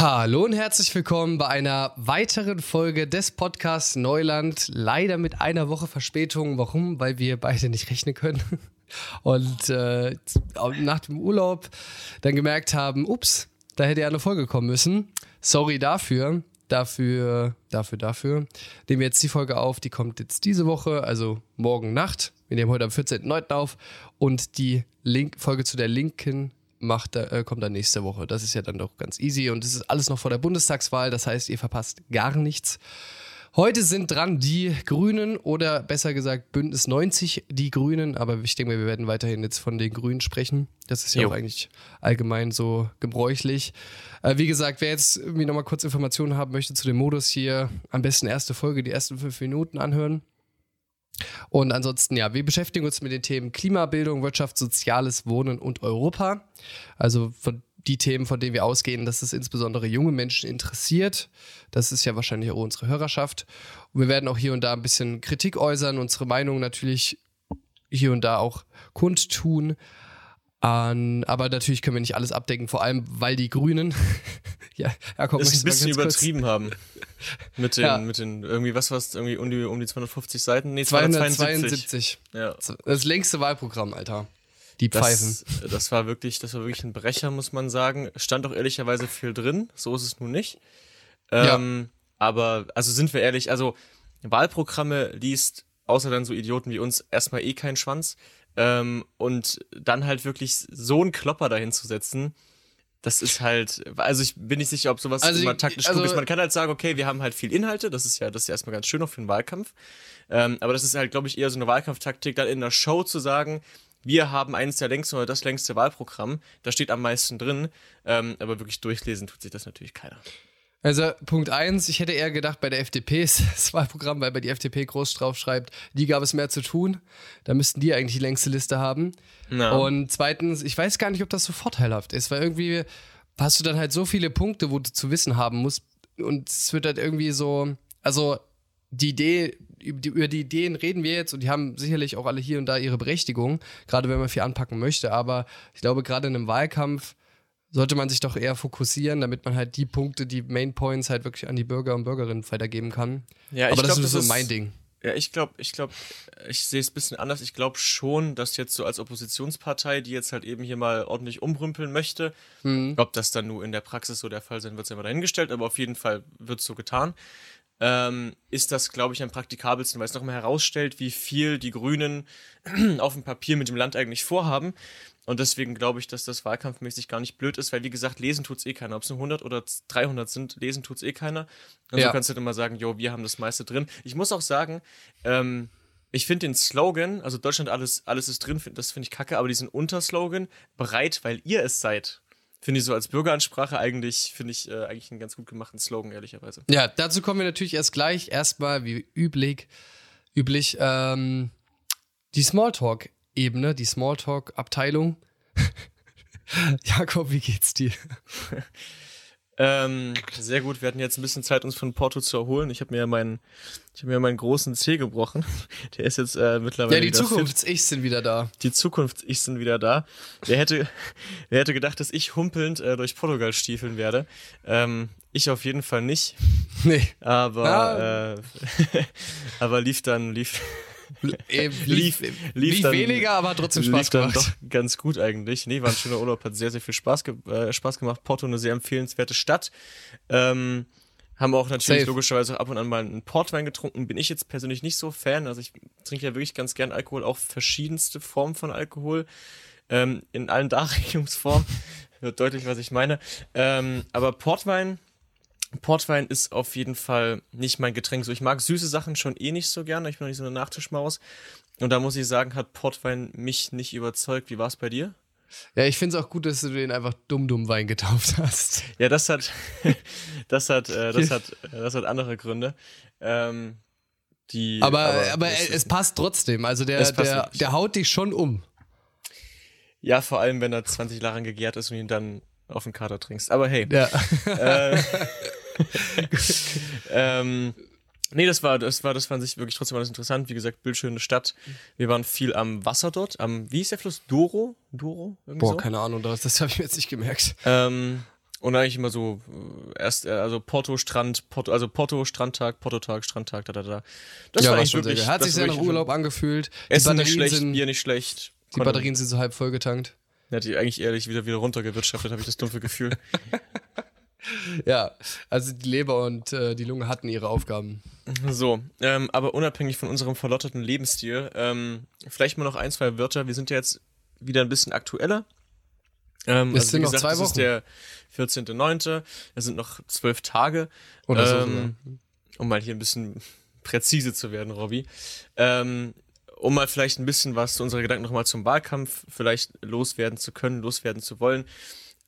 Hallo und herzlich willkommen bei einer weiteren Folge des Podcasts Neuland. Leider mit einer Woche Verspätung. Warum? Weil wir beide nicht rechnen können. Und äh, nach dem Urlaub dann gemerkt haben, ups, da hätte ja eine Folge kommen müssen. Sorry dafür. Dafür, dafür, dafür. Nehmen wir jetzt die Folge auf. Die kommt jetzt diese Woche, also morgen Nacht. Wir nehmen heute am 14.09. auf. Und die Link Folge zu der linken macht, äh, kommt dann nächste Woche. Das ist ja dann doch ganz easy und es ist alles noch vor der Bundestagswahl, das heißt, ihr verpasst gar nichts. Heute sind dran die Grünen oder besser gesagt Bündnis 90, die Grünen, aber ich denke, wir werden weiterhin jetzt von den Grünen sprechen. Das ist ja jo. auch eigentlich allgemein so gebräuchlich. Äh, wie gesagt, wer jetzt irgendwie nochmal kurz Informationen haben möchte zu dem Modus hier, am besten erste Folge, die ersten fünf Minuten anhören. Und ansonsten, ja, wir beschäftigen uns mit den Themen Klimabildung, Wirtschaft, Soziales, Wohnen und Europa. Also von die Themen, von denen wir ausgehen, dass es insbesondere junge Menschen interessiert. Das ist ja wahrscheinlich auch unsere Hörerschaft. Und wir werden auch hier und da ein bisschen Kritik äußern, unsere Meinung natürlich hier und da auch kundtun. Um, aber natürlich können wir nicht alles abdecken, vor allem weil die Grünen ja, Jakob, es ein bisschen übertrieben kurz. haben. Mit den, ja. mit den, irgendwie, was war es, irgendwie um die, um die 250 Seiten? Nee, 272. 272. Ja. Das längste Wahlprogramm, Alter. Die Pfeifen. Das, das, war wirklich, das war wirklich ein Brecher, muss man sagen. Stand auch ehrlicherweise viel drin, so ist es nun nicht. Ähm, ja. Aber, also sind wir ehrlich, also Wahlprogramme liest, außer dann so Idioten wie uns, erstmal eh keinen Schwanz. Ähm, und dann halt wirklich so einen Klopper dahin zu setzen, das ist halt, also ich bin nicht sicher, ob sowas also immer taktisch also, klug ist. Man kann halt sagen, okay, wir haben halt viel Inhalte, das ist ja, das ist ja erstmal ganz schön auch für einen Wahlkampf. Ähm, aber das ist halt, glaube ich, eher so eine Wahlkampftaktik, dann in einer Show zu sagen, wir haben eines der längsten oder das längste Wahlprogramm, da steht am meisten drin, ähm, aber wirklich durchlesen tut sich das natürlich keiner. Also Punkt eins, ich hätte eher gedacht, bei der FDP ist das Wahlprogramm, weil bei die FDP groß drauf schreibt, die gab es mehr zu tun. Da müssten die eigentlich die längste Liste haben. No. Und zweitens, ich weiß gar nicht, ob das so vorteilhaft ist, weil irgendwie hast du dann halt so viele Punkte, wo du zu wissen haben musst. Und es wird halt irgendwie so, also die Idee, über die Ideen reden wir jetzt und die haben sicherlich auch alle hier und da ihre Berechtigung, gerade wenn man viel anpacken möchte. Aber ich glaube, gerade in einem Wahlkampf sollte man sich doch eher fokussieren, damit man halt die Punkte, die Main Points halt wirklich an die Bürger und Bürgerinnen weitergeben kann. Ja, Aber das glaub, ist so mein Ding. Ja, ich glaube, ich glaube, ich sehe es ein bisschen anders. Ich glaube schon, dass jetzt so als Oppositionspartei, die jetzt halt eben hier mal ordentlich umrümpeln möchte, mhm. ob das dann nur in der Praxis so der Fall sein wird, ist ja mal dahingestellt, aber auf jeden Fall wird es so getan. Ähm, ist das, glaube ich, am praktikabelsten, weil es nochmal herausstellt, wie viel die Grünen auf dem Papier mit dem Land eigentlich vorhaben. Und deswegen glaube ich, dass das wahlkampfmäßig gar nicht blöd ist, weil wie gesagt, lesen tut's eh keiner. Ob es nur 100 oder 300 sind, lesen tut's eh keiner. Und ja. so kannst du halt immer sagen, jo, wir haben das meiste drin. Ich muss auch sagen, ähm, ich finde den Slogan, also Deutschland alles, alles ist drin, das finde ich kacke, aber diesen Unterslogan, bereit, weil ihr es seid, finde ich so als Bürgeransprache eigentlich, finde ich äh, eigentlich einen ganz gut gemachten Slogan, ehrlicherweise. Ja, dazu kommen wir natürlich erst gleich. Erstmal, wie üblich, üblich, ähm, die Smalltalk Ebene, die Smalltalk-Abteilung. Jakob, wie geht's dir? ähm, sehr gut. Wir hatten jetzt ein bisschen Zeit, uns von Porto zu erholen. Ich habe mir meinen, ich habe mir meinen großen Zeh gebrochen. Der ist jetzt äh, mittlerweile. Ja, die Zukunfts-Ichs sind wieder da. Die Zukunfts-Ichs sind wieder da. Wer hätte, wer hätte gedacht, dass ich humpelnd äh, durch Portugal stiefeln werde? Ähm, ich auf jeden Fall nicht. Nee. Aber, ah. äh, aber lief dann, lief, lief, lief, lief dann, weniger, aber trotzdem Spaß gemacht. Dann doch ganz gut eigentlich. Nee, war ein schöner Urlaub, hat sehr, sehr viel Spaß, ge äh, Spaß gemacht. Porto eine sehr empfehlenswerte Stadt. Ähm, haben auch natürlich Safe. logischerweise ab und an mal einen Portwein getrunken. Bin ich jetzt persönlich nicht so Fan. Also ich trinke ja wirklich ganz gern Alkohol, auch verschiedenste Formen von Alkohol. Ähm, in allen Darreichungsformen. Wird deutlich, was ich meine. Ähm, aber Portwein Portwein ist auf jeden Fall nicht mein Getränk. So, ich mag süße Sachen schon eh nicht so gerne. Ich bin noch nicht so eine Nachtischmaus. Und da muss ich sagen, hat Portwein mich nicht überzeugt. Wie war es bei dir? Ja, ich finde es auch gut, dass du den einfach Dumm-Dumm-Wein getauft hast. Ja, das hat, das hat, äh, das hat, das hat andere Gründe. Ähm, die, aber, aber, aber es passt trotzdem. Also der, der, der haut dich schon um. Ja, vor allem, wenn er 20 Jahre gegärt ist und ihn dann auf den Kater trinkst. Aber hey. Ja. Äh, ähm, nee, das war, das war, das fand ich wirklich trotzdem alles interessant. Wie gesagt, bildschöne Stadt. Wir waren viel am Wasser dort. Am, wie ist der Fluss? Doro? Doro? Irgendwie Boah, so? keine Ahnung, das, das habe ich mir jetzt nicht gemerkt. Ähm, und eigentlich immer so äh, erst, äh, also Porto, Strand, Porto, also Porto, Strandtag, Porto-Tag, Strandtag, da, da, da. Das ja, war eigentlich wirklich. Hat sich sehr nach Urlaub angefühlt. Essen nicht schlecht, sind, Bier nicht schlecht. Die Batterien sind so halb voll getankt. Ja, die eigentlich ehrlich wieder, wieder runtergewirtschaftet, habe ich das dumpfe Gefühl. ja, also die Leber und äh, die Lunge hatten ihre Aufgaben. So, ähm, aber unabhängig von unserem verlotterten Lebensstil, ähm, vielleicht mal noch ein, zwei Wörter. Wir sind ja jetzt wieder ein bisschen aktueller. Ähm, es also sind noch gesagt, zwei Wochen. Es ist der 14.9. Es sind noch zwölf Tage. Oder ähm, so, Um mal hier ein bisschen präzise zu werden, Robby. Ähm, um mal vielleicht ein bisschen was zu unserer Gedanken nochmal zum Wahlkampf vielleicht loswerden zu können, loswerden zu wollen.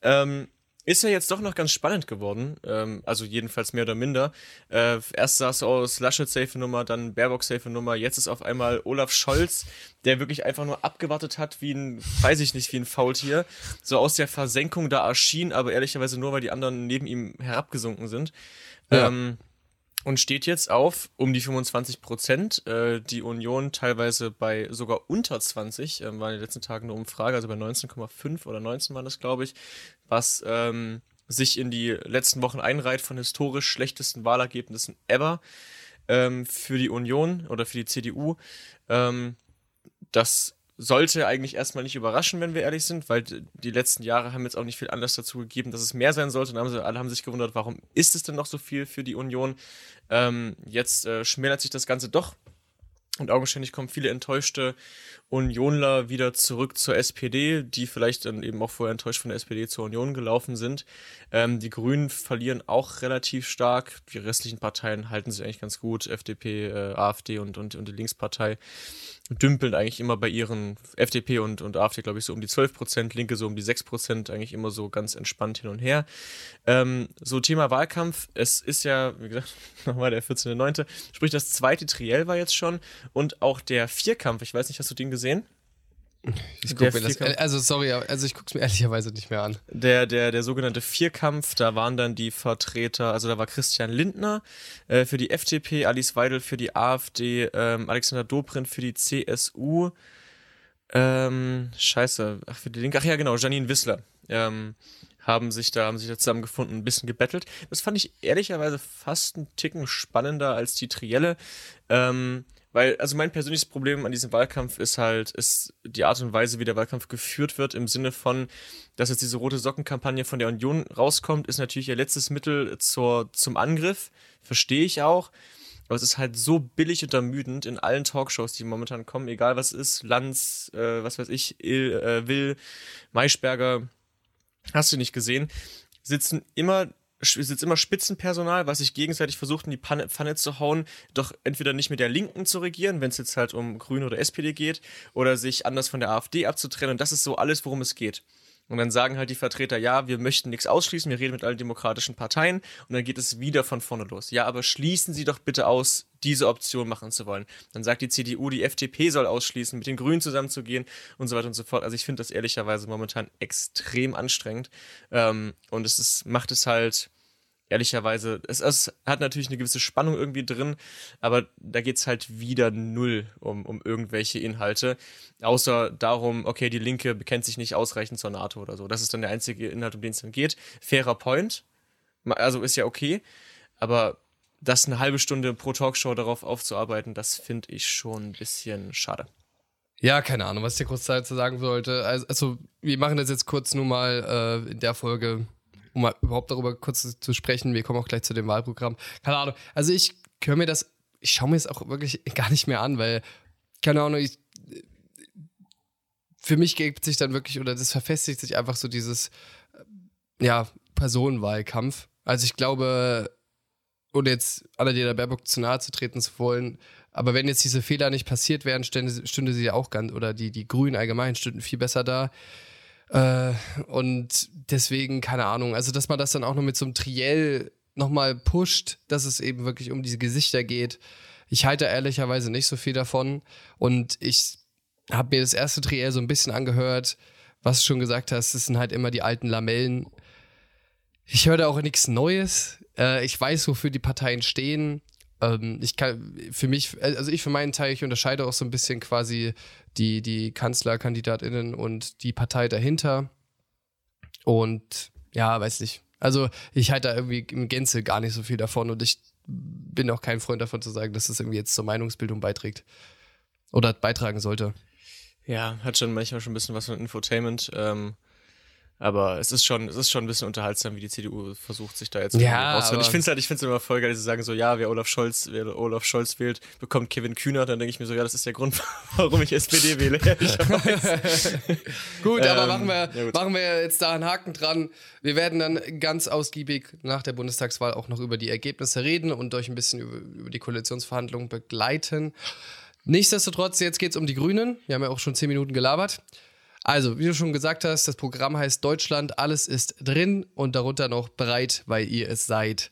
Ähm, ist ja jetzt doch noch ganz spannend geworden, ähm, also jedenfalls mehr oder minder. Äh, erst sah es aus Laschet safe Nummer, dann Baerbock safe Nummer, jetzt ist auf einmal Olaf Scholz, der wirklich einfach nur abgewartet hat, wie ein, weiß ich nicht, wie ein Faultier, so aus der Versenkung da erschien, aber ehrlicherweise nur, weil die anderen neben ihm herabgesunken sind. Ja. Ähm, und steht jetzt auf um die 25 Prozent. Äh, die Union teilweise bei sogar unter 20, äh, war in den letzten Tagen eine Umfrage, also bei 19,5 oder 19 waren das, glaube ich, was ähm, sich in die letzten Wochen einreiht von historisch schlechtesten Wahlergebnissen ever ähm, für die Union oder für die CDU. Ähm, das sollte eigentlich erstmal nicht überraschen, wenn wir ehrlich sind, weil die letzten Jahre haben jetzt auch nicht viel Anlass dazu gegeben, dass es mehr sein sollte. Und haben sie, alle haben sich gewundert, warum ist es denn noch so viel für die Union? Ähm, jetzt äh, schmälert sich das Ganze doch. Und augenscheinlich kommen viele enttäuschte Unionler wieder zurück zur SPD, die vielleicht dann eben auch vorher enttäuscht von der SPD zur Union gelaufen sind. Ähm, die Grünen verlieren auch relativ stark. Die restlichen Parteien halten sich eigentlich ganz gut. FDP, äh, AfD und, und, und die Linkspartei dümpeln eigentlich immer bei ihren FDP und, und AfD, glaube ich, so um die 12 Prozent, Linke so um die 6 Prozent, eigentlich immer so ganz entspannt hin und her. Ähm, so Thema Wahlkampf, es ist ja, wie gesagt, nochmal der 14.9., sprich das zweite Triell war jetzt schon und auch der Vierkampf, ich weiß nicht, hast du den gesehen? Ich guck mir das, also sorry, also ich gucke es mir ehrlicherweise nicht mehr an. Der, der, der sogenannte Vierkampf, da waren dann die Vertreter, also da war Christian Lindner äh, für die FDP, Alice Weidel für die AfD, ähm, Alexander Dobrindt für die CSU, ähm, scheiße, ach für die Linke, ach ja genau, Janine Wissler. Ähm, haben sich da, haben sich da zusammengefunden, ein bisschen gebettelt. Das fand ich ehrlicherweise fast einen Ticken spannender als die Trielle. Ähm, weil, also mein persönliches Problem an diesem Wahlkampf ist halt, ist die Art und Weise, wie der Wahlkampf geführt wird, im Sinne von, dass jetzt diese rote Sockenkampagne von der Union rauskommt, ist natürlich ihr letztes Mittel zur, zum Angriff. Verstehe ich auch. Aber es ist halt so billig und ermüdend in allen Talkshows, die momentan kommen, egal was ist, Lanz, äh, was weiß ich, Il, äh, Will, Maischberger, hast du nicht gesehen, sitzen immer ist jetzt immer Spitzenpersonal, was sich gegenseitig versucht, in die Pfanne, Pfanne zu hauen, doch entweder nicht mit der Linken zu regieren, wenn es jetzt halt um Grüne oder SPD geht, oder sich anders von der AfD abzutrennen. Und das ist so alles, worum es geht. Und dann sagen halt die Vertreter, ja, wir möchten nichts ausschließen, wir reden mit allen demokratischen Parteien und dann geht es wieder von vorne los. Ja, aber schließen Sie doch bitte aus, diese Option machen zu wollen. Dann sagt die CDU, die FDP soll ausschließen, mit den Grünen zusammenzugehen und so weiter und so fort. Also ich finde das ehrlicherweise momentan extrem anstrengend ähm, und es ist, macht es halt ehrlicherweise, es, es, hat natürlich eine gewisse Spannung irgendwie drin, aber da geht es halt wieder null um, um irgendwelche Inhalte. Außer darum, okay, die Linke bekennt sich nicht ausreichend zur NATO oder so. Das ist dann der einzige Inhalt, um den es dann geht. Fairer Point. Also ist ja okay. Aber das eine halbe Stunde pro Talkshow darauf aufzuarbeiten, das finde ich schon ein bisschen schade. Ja, keine Ahnung, was ich dir kurz dazu sagen sollte. Also, also, wir machen das jetzt kurz nur mal äh, in der Folge um mal überhaupt darüber kurz zu sprechen, wir kommen auch gleich zu dem Wahlprogramm. Keine Ahnung. Also ich höre mir das, ich schaue mir es auch wirklich gar nicht mehr an, weil, keine Ahnung, ich, für mich gibt sich dann wirklich, oder das verfestigt sich einfach so dieses, ja, Personenwahlkampf. Also ich glaube, ohne jetzt Annalena Baerbock zu nahe zu treten zu wollen, aber wenn jetzt diese Fehler nicht passiert wären, stünde, stünde sie ja auch ganz, oder die, die Grünen allgemein stünden viel besser da. Äh, und deswegen, keine Ahnung, also dass man das dann auch noch mit so einem Triell nochmal pusht, dass es eben wirklich um diese Gesichter geht. Ich halte ehrlicherweise nicht so viel davon. Und ich habe mir das erste Triell so ein bisschen angehört, was du schon gesagt hast, es sind halt immer die alten Lamellen. Ich höre da auch nichts Neues. Äh, ich weiß, wofür die Parteien stehen. Ähm, ich kann für mich, also ich für meinen Teil, ich unterscheide auch so ein bisschen quasi die, die KanzlerkandidatInnen und die Partei dahinter. Und ja, weiß nicht. Also ich halte da irgendwie im Gänze gar nicht so viel davon und ich bin auch kein Freund davon zu sagen, dass das irgendwie jetzt zur Meinungsbildung beiträgt. Oder beitragen sollte. Ja, hat schon manchmal schon ein bisschen was von Infotainment. Ähm, aber es ist schon, es ist schon ein bisschen unterhaltsam, wie die CDU versucht, sich da jetzt ja, rauszuholen. Ich finde es halt, ich finde es immer voll geil, dass sie sagen so, ja, wer Olaf Scholz, wer Olaf Scholz wählt, bekommt Kevin Kühner. Dann denke ich mir so, ja, das ist der Grund, warum ich SPD wähle. Gut, aber ähm, machen wir, ja gut. machen wir jetzt da einen Haken dran. Wir werden dann ganz ausgiebig nach der Bundestagswahl auch noch über die Ergebnisse reden und euch ein bisschen über, über die Koalitionsverhandlungen begleiten. Nichtsdestotrotz, jetzt geht es um die Grünen. Wir haben ja auch schon zehn Minuten gelabert. Also, wie du schon gesagt hast, das Programm heißt Deutschland, alles ist drin und darunter noch bereit, weil ihr es seid.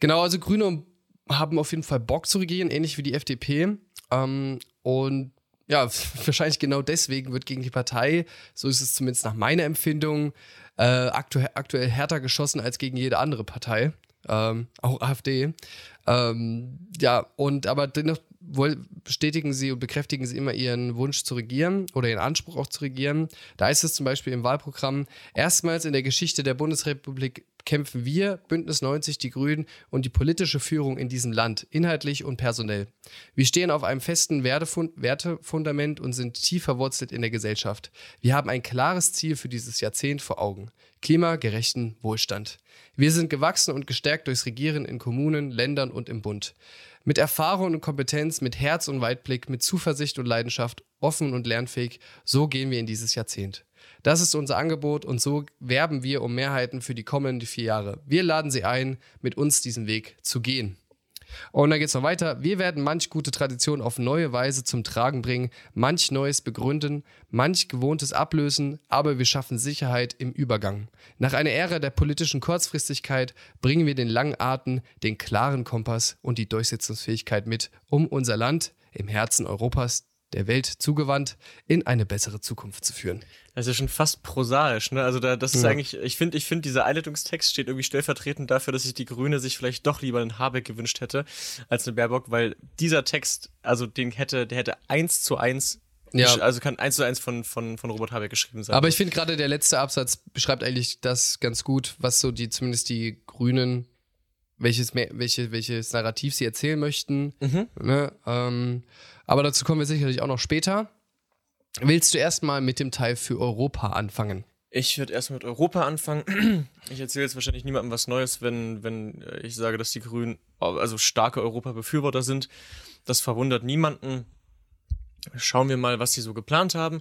Genau, also Grüne haben auf jeden Fall Bock zu regieren, ähnlich wie die FDP. Ähm, und ja, wahrscheinlich genau deswegen wird gegen die Partei, so ist es zumindest nach meiner Empfindung, äh, aktu aktuell härter geschossen als gegen jede andere Partei. Ähm, auch AfD. Ähm, ja, und aber dennoch bestätigen sie und bekräftigen sie immer ihren Wunsch zu regieren oder ihren Anspruch auch zu regieren. Da ist es zum Beispiel im Wahlprogramm, erstmals in der Geschichte der Bundesrepublik kämpfen wir, Bündnis 90, die Grünen und die politische Führung in diesem Land, inhaltlich und personell. Wir stehen auf einem festen Wertefundament und sind tief verwurzelt in der Gesellschaft. Wir haben ein klares Ziel für dieses Jahrzehnt vor Augen. Klimagerechten Wohlstand. Wir sind gewachsen und gestärkt durchs Regieren in Kommunen, Ländern und im Bund. Mit Erfahrung und Kompetenz, mit Herz und Weitblick, mit Zuversicht und Leidenschaft, offen und lernfähig, so gehen wir in dieses Jahrzehnt. Das ist unser Angebot und so werben wir um Mehrheiten für die kommenden vier Jahre. Wir laden Sie ein, mit uns diesen Weg zu gehen. Und dann geht es noch weiter. Wir werden manch gute Tradition auf neue Weise zum Tragen bringen, manch Neues begründen, manch Gewohntes ablösen, aber wir schaffen Sicherheit im Übergang. Nach einer Ära der politischen Kurzfristigkeit bringen wir den langen Atem, den klaren Kompass und die Durchsetzungsfähigkeit mit, um unser Land im Herzen Europas der Welt zugewandt in eine bessere Zukunft zu führen. Das ist ja schon fast prosaisch, ne? Also da, das ist ja. eigentlich, ich finde, ich finde, dieser Einleitungstext steht irgendwie stellvertretend dafür, dass sich die Grüne sich vielleicht doch lieber einen Habeck gewünscht hätte als eine Baerbock, weil dieser Text, also den hätte, der hätte eins zu eins ja. Also kann eins zu eins von, von, von Robert Habeck geschrieben sein. Aber ich finde gerade der letzte Absatz beschreibt eigentlich das ganz gut, was so die, zumindest die Grünen, welches, welche, welches Narrativ sie erzählen möchten. Mhm. Ne? Ähm, aber dazu kommen wir sicherlich auch noch später. Willst du erstmal mit dem Teil für Europa anfangen? Ich würde erstmal mit Europa anfangen. Ich erzähle jetzt wahrscheinlich niemandem was Neues, wenn, wenn ich sage, dass die Grünen also starke Europa-Befürworter sind. Das verwundert niemanden. Schauen wir mal, was sie so geplant haben.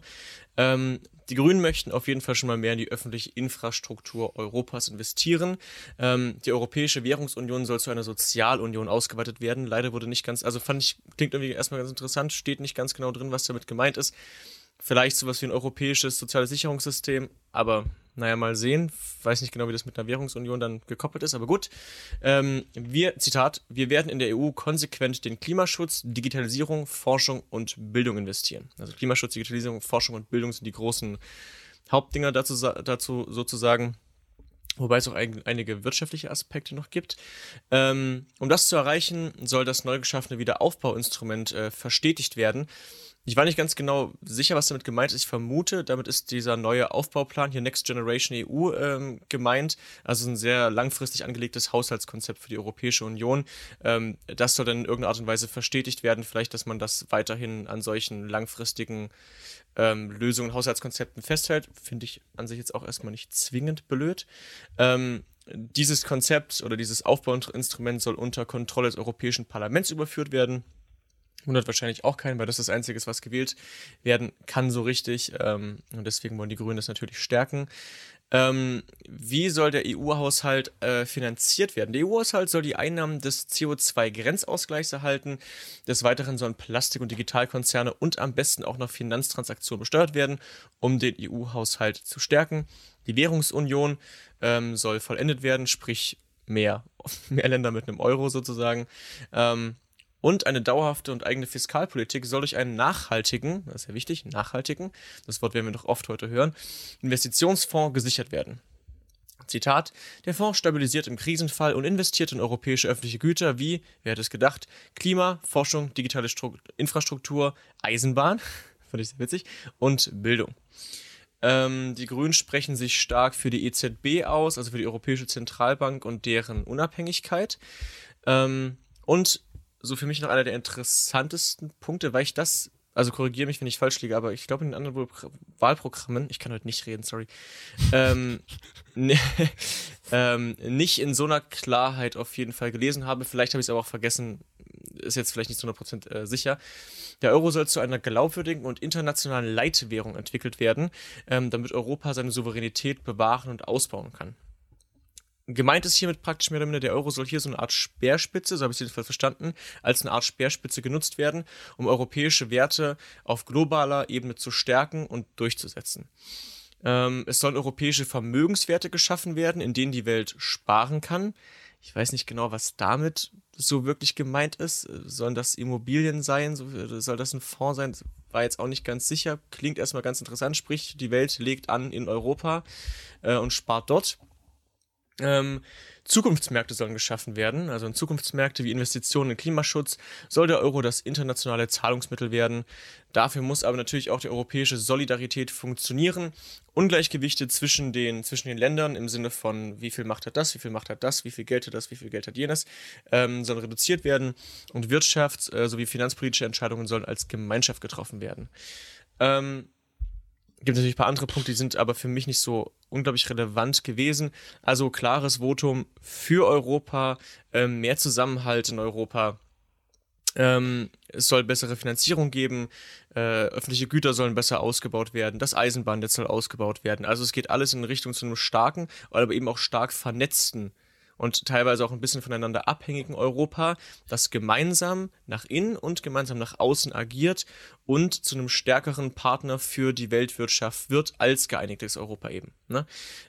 Ähm, die Grünen möchten auf jeden Fall schon mal mehr in die öffentliche Infrastruktur Europas investieren. Ähm, die Europäische Währungsunion soll zu einer Sozialunion ausgeweitet werden. Leider wurde nicht ganz, also fand ich, klingt irgendwie erstmal ganz interessant, steht nicht ganz genau drin, was damit gemeint ist. Vielleicht sowas wie ein europäisches soziales Sicherungssystem, aber naja, mal sehen. Weiß nicht genau, wie das mit einer Währungsunion dann gekoppelt ist, aber gut. Ähm, wir, Zitat, wir werden in der EU konsequent den Klimaschutz, Digitalisierung, Forschung und Bildung investieren. Also Klimaschutz, Digitalisierung, Forschung und Bildung sind die großen Hauptdinger dazu, dazu sozusagen. Wobei es auch ein, einige wirtschaftliche Aspekte noch gibt. Ähm, um das zu erreichen, soll das neu geschaffene Wiederaufbauinstrument äh, verstetigt werden. Ich war nicht ganz genau sicher, was damit gemeint ist. Ich vermute, damit ist dieser neue Aufbauplan hier Next Generation EU ähm, gemeint. Also ein sehr langfristig angelegtes Haushaltskonzept für die Europäische Union. Ähm, das soll dann in irgendeiner Art und Weise verstetigt werden. Vielleicht, dass man das weiterhin an solchen langfristigen ähm, Lösungen, Haushaltskonzepten festhält. Finde ich an sich jetzt auch erstmal nicht zwingend blöd. Ähm, dieses Konzept oder dieses Aufbauinstrument soll unter Kontrolle des Europäischen Parlaments überführt werden wundert wahrscheinlich auch keinen, weil das das Einzige ist, was gewählt werden kann so richtig. Ähm, und deswegen wollen die Grünen das natürlich stärken. Ähm, wie soll der EU-Haushalt äh, finanziert werden? Der EU-Haushalt soll die Einnahmen des CO2-Grenzausgleichs erhalten. Des Weiteren sollen Plastik- und Digitalkonzerne und am besten auch noch Finanztransaktionen besteuert werden, um den EU-Haushalt zu stärken. Die Währungsunion ähm, soll vollendet werden, sprich mehr, mehr Länder mit einem Euro sozusagen. Ähm, und eine dauerhafte und eigene Fiskalpolitik soll durch einen nachhaltigen, das ist ja wichtig, nachhaltigen, das Wort werden wir noch oft heute hören, Investitionsfonds gesichert werden. Zitat, der Fonds stabilisiert im Krisenfall und investiert in europäische öffentliche Güter wie, wer hätte es gedacht, Klima, Forschung, digitale Stru Infrastruktur, Eisenbahn, fand ich sehr witzig, und Bildung. Ähm, die Grünen sprechen sich stark für die EZB aus, also für die Europäische Zentralbank und deren Unabhängigkeit. Ähm, und so für mich noch einer der interessantesten Punkte, weil ich das, also korrigiere mich, wenn ich falsch liege, aber ich glaube in den anderen Wahlprogrammen, ich kann heute nicht reden, sorry, ähm, ne, ähm, nicht in so einer Klarheit auf jeden Fall gelesen habe. Vielleicht habe ich es aber auch vergessen, ist jetzt vielleicht nicht zu 100% äh, sicher. Der Euro soll zu einer glaubwürdigen und internationalen Leitwährung entwickelt werden, ähm, damit Europa seine Souveränität bewahren und ausbauen kann. Gemeint ist hiermit praktisch mehr oder minder, der Euro soll hier so eine Art Speerspitze, so habe ich es jedenfalls verstanden, als eine Art Speerspitze genutzt werden, um europäische Werte auf globaler Ebene zu stärken und durchzusetzen. Ähm, es sollen europäische Vermögenswerte geschaffen werden, in denen die Welt sparen kann. Ich weiß nicht genau, was damit so wirklich gemeint ist. Sollen das Immobilien sein? Soll das ein Fonds sein? War jetzt auch nicht ganz sicher. Klingt erstmal ganz interessant. Sprich, die Welt legt an in Europa äh, und spart dort. Ähm, Zukunftsmärkte sollen geschaffen werden, also in Zukunftsmärkte wie Investitionen in Klimaschutz soll der Euro das internationale Zahlungsmittel werden. Dafür muss aber natürlich auch die europäische Solidarität funktionieren. Ungleichgewichte zwischen den, zwischen den Ländern im Sinne von wie viel Macht hat das, wie viel Macht hat das, wie viel Geld hat das, wie viel Geld hat jenes, ähm, sollen reduziert werden und Wirtschafts- äh, sowie finanzpolitische Entscheidungen sollen als Gemeinschaft getroffen werden. Ähm, gibt natürlich ein paar andere Punkte, die sind aber für mich nicht so unglaublich relevant gewesen. Also klares Votum für Europa, ähm, mehr Zusammenhalt in Europa. Ähm, es soll bessere Finanzierung geben, äh, öffentliche Güter sollen besser ausgebaut werden, das Eisenbahnnetz soll ausgebaut werden. Also es geht alles in Richtung zu einem starken, aber eben auch stark vernetzten und teilweise auch ein bisschen voneinander abhängigen Europa, das gemeinsam nach innen und gemeinsam nach außen agiert und zu einem stärkeren Partner für die Weltwirtschaft wird als geeinigtes Europa eben. Ne?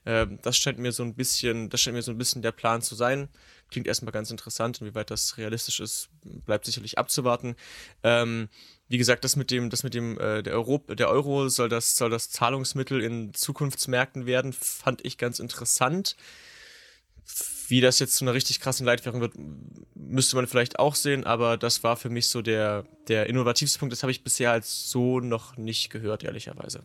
Ähm, das scheint mir so ein bisschen, das scheint mir so ein bisschen der Plan zu sein. Klingt erstmal ganz interessant, inwieweit das realistisch ist, bleibt sicherlich abzuwarten. Ähm, wie gesagt, das mit dem, das mit dem, äh, der, Euro, der Euro soll das, soll das Zahlungsmittel in Zukunftsmärkten werden, fand ich ganz interessant. Wie das jetzt zu einer richtig krassen Leitwährung wird, müsste man vielleicht auch sehen, aber das war für mich so der, der innovativste Punkt. Das habe ich bisher als so noch nicht gehört, ehrlicherweise.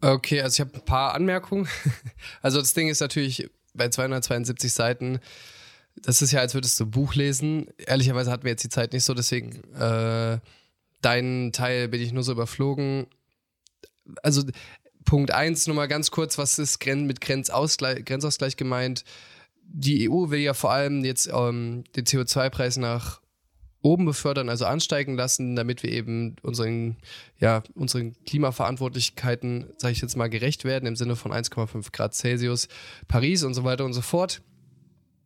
Okay, also ich habe ein paar Anmerkungen. Also das Ding ist natürlich bei 272 Seiten, das ist ja, als würdest du ein Buch lesen. Ehrlicherweise hatten wir jetzt die Zeit nicht so, deswegen äh, deinen Teil bin ich nur so überflogen. Also Punkt 1, nur mal ganz kurz, was ist mit Grenzausgleich, Grenzausgleich gemeint? Die EU will ja vor allem jetzt ähm, den CO2-Preis nach oben befördern, also ansteigen lassen, damit wir eben unseren, ja, unseren Klimaverantwortlichkeiten, sage ich jetzt mal, gerecht werden, im Sinne von 1,5 Grad Celsius, Paris und so weiter und so fort.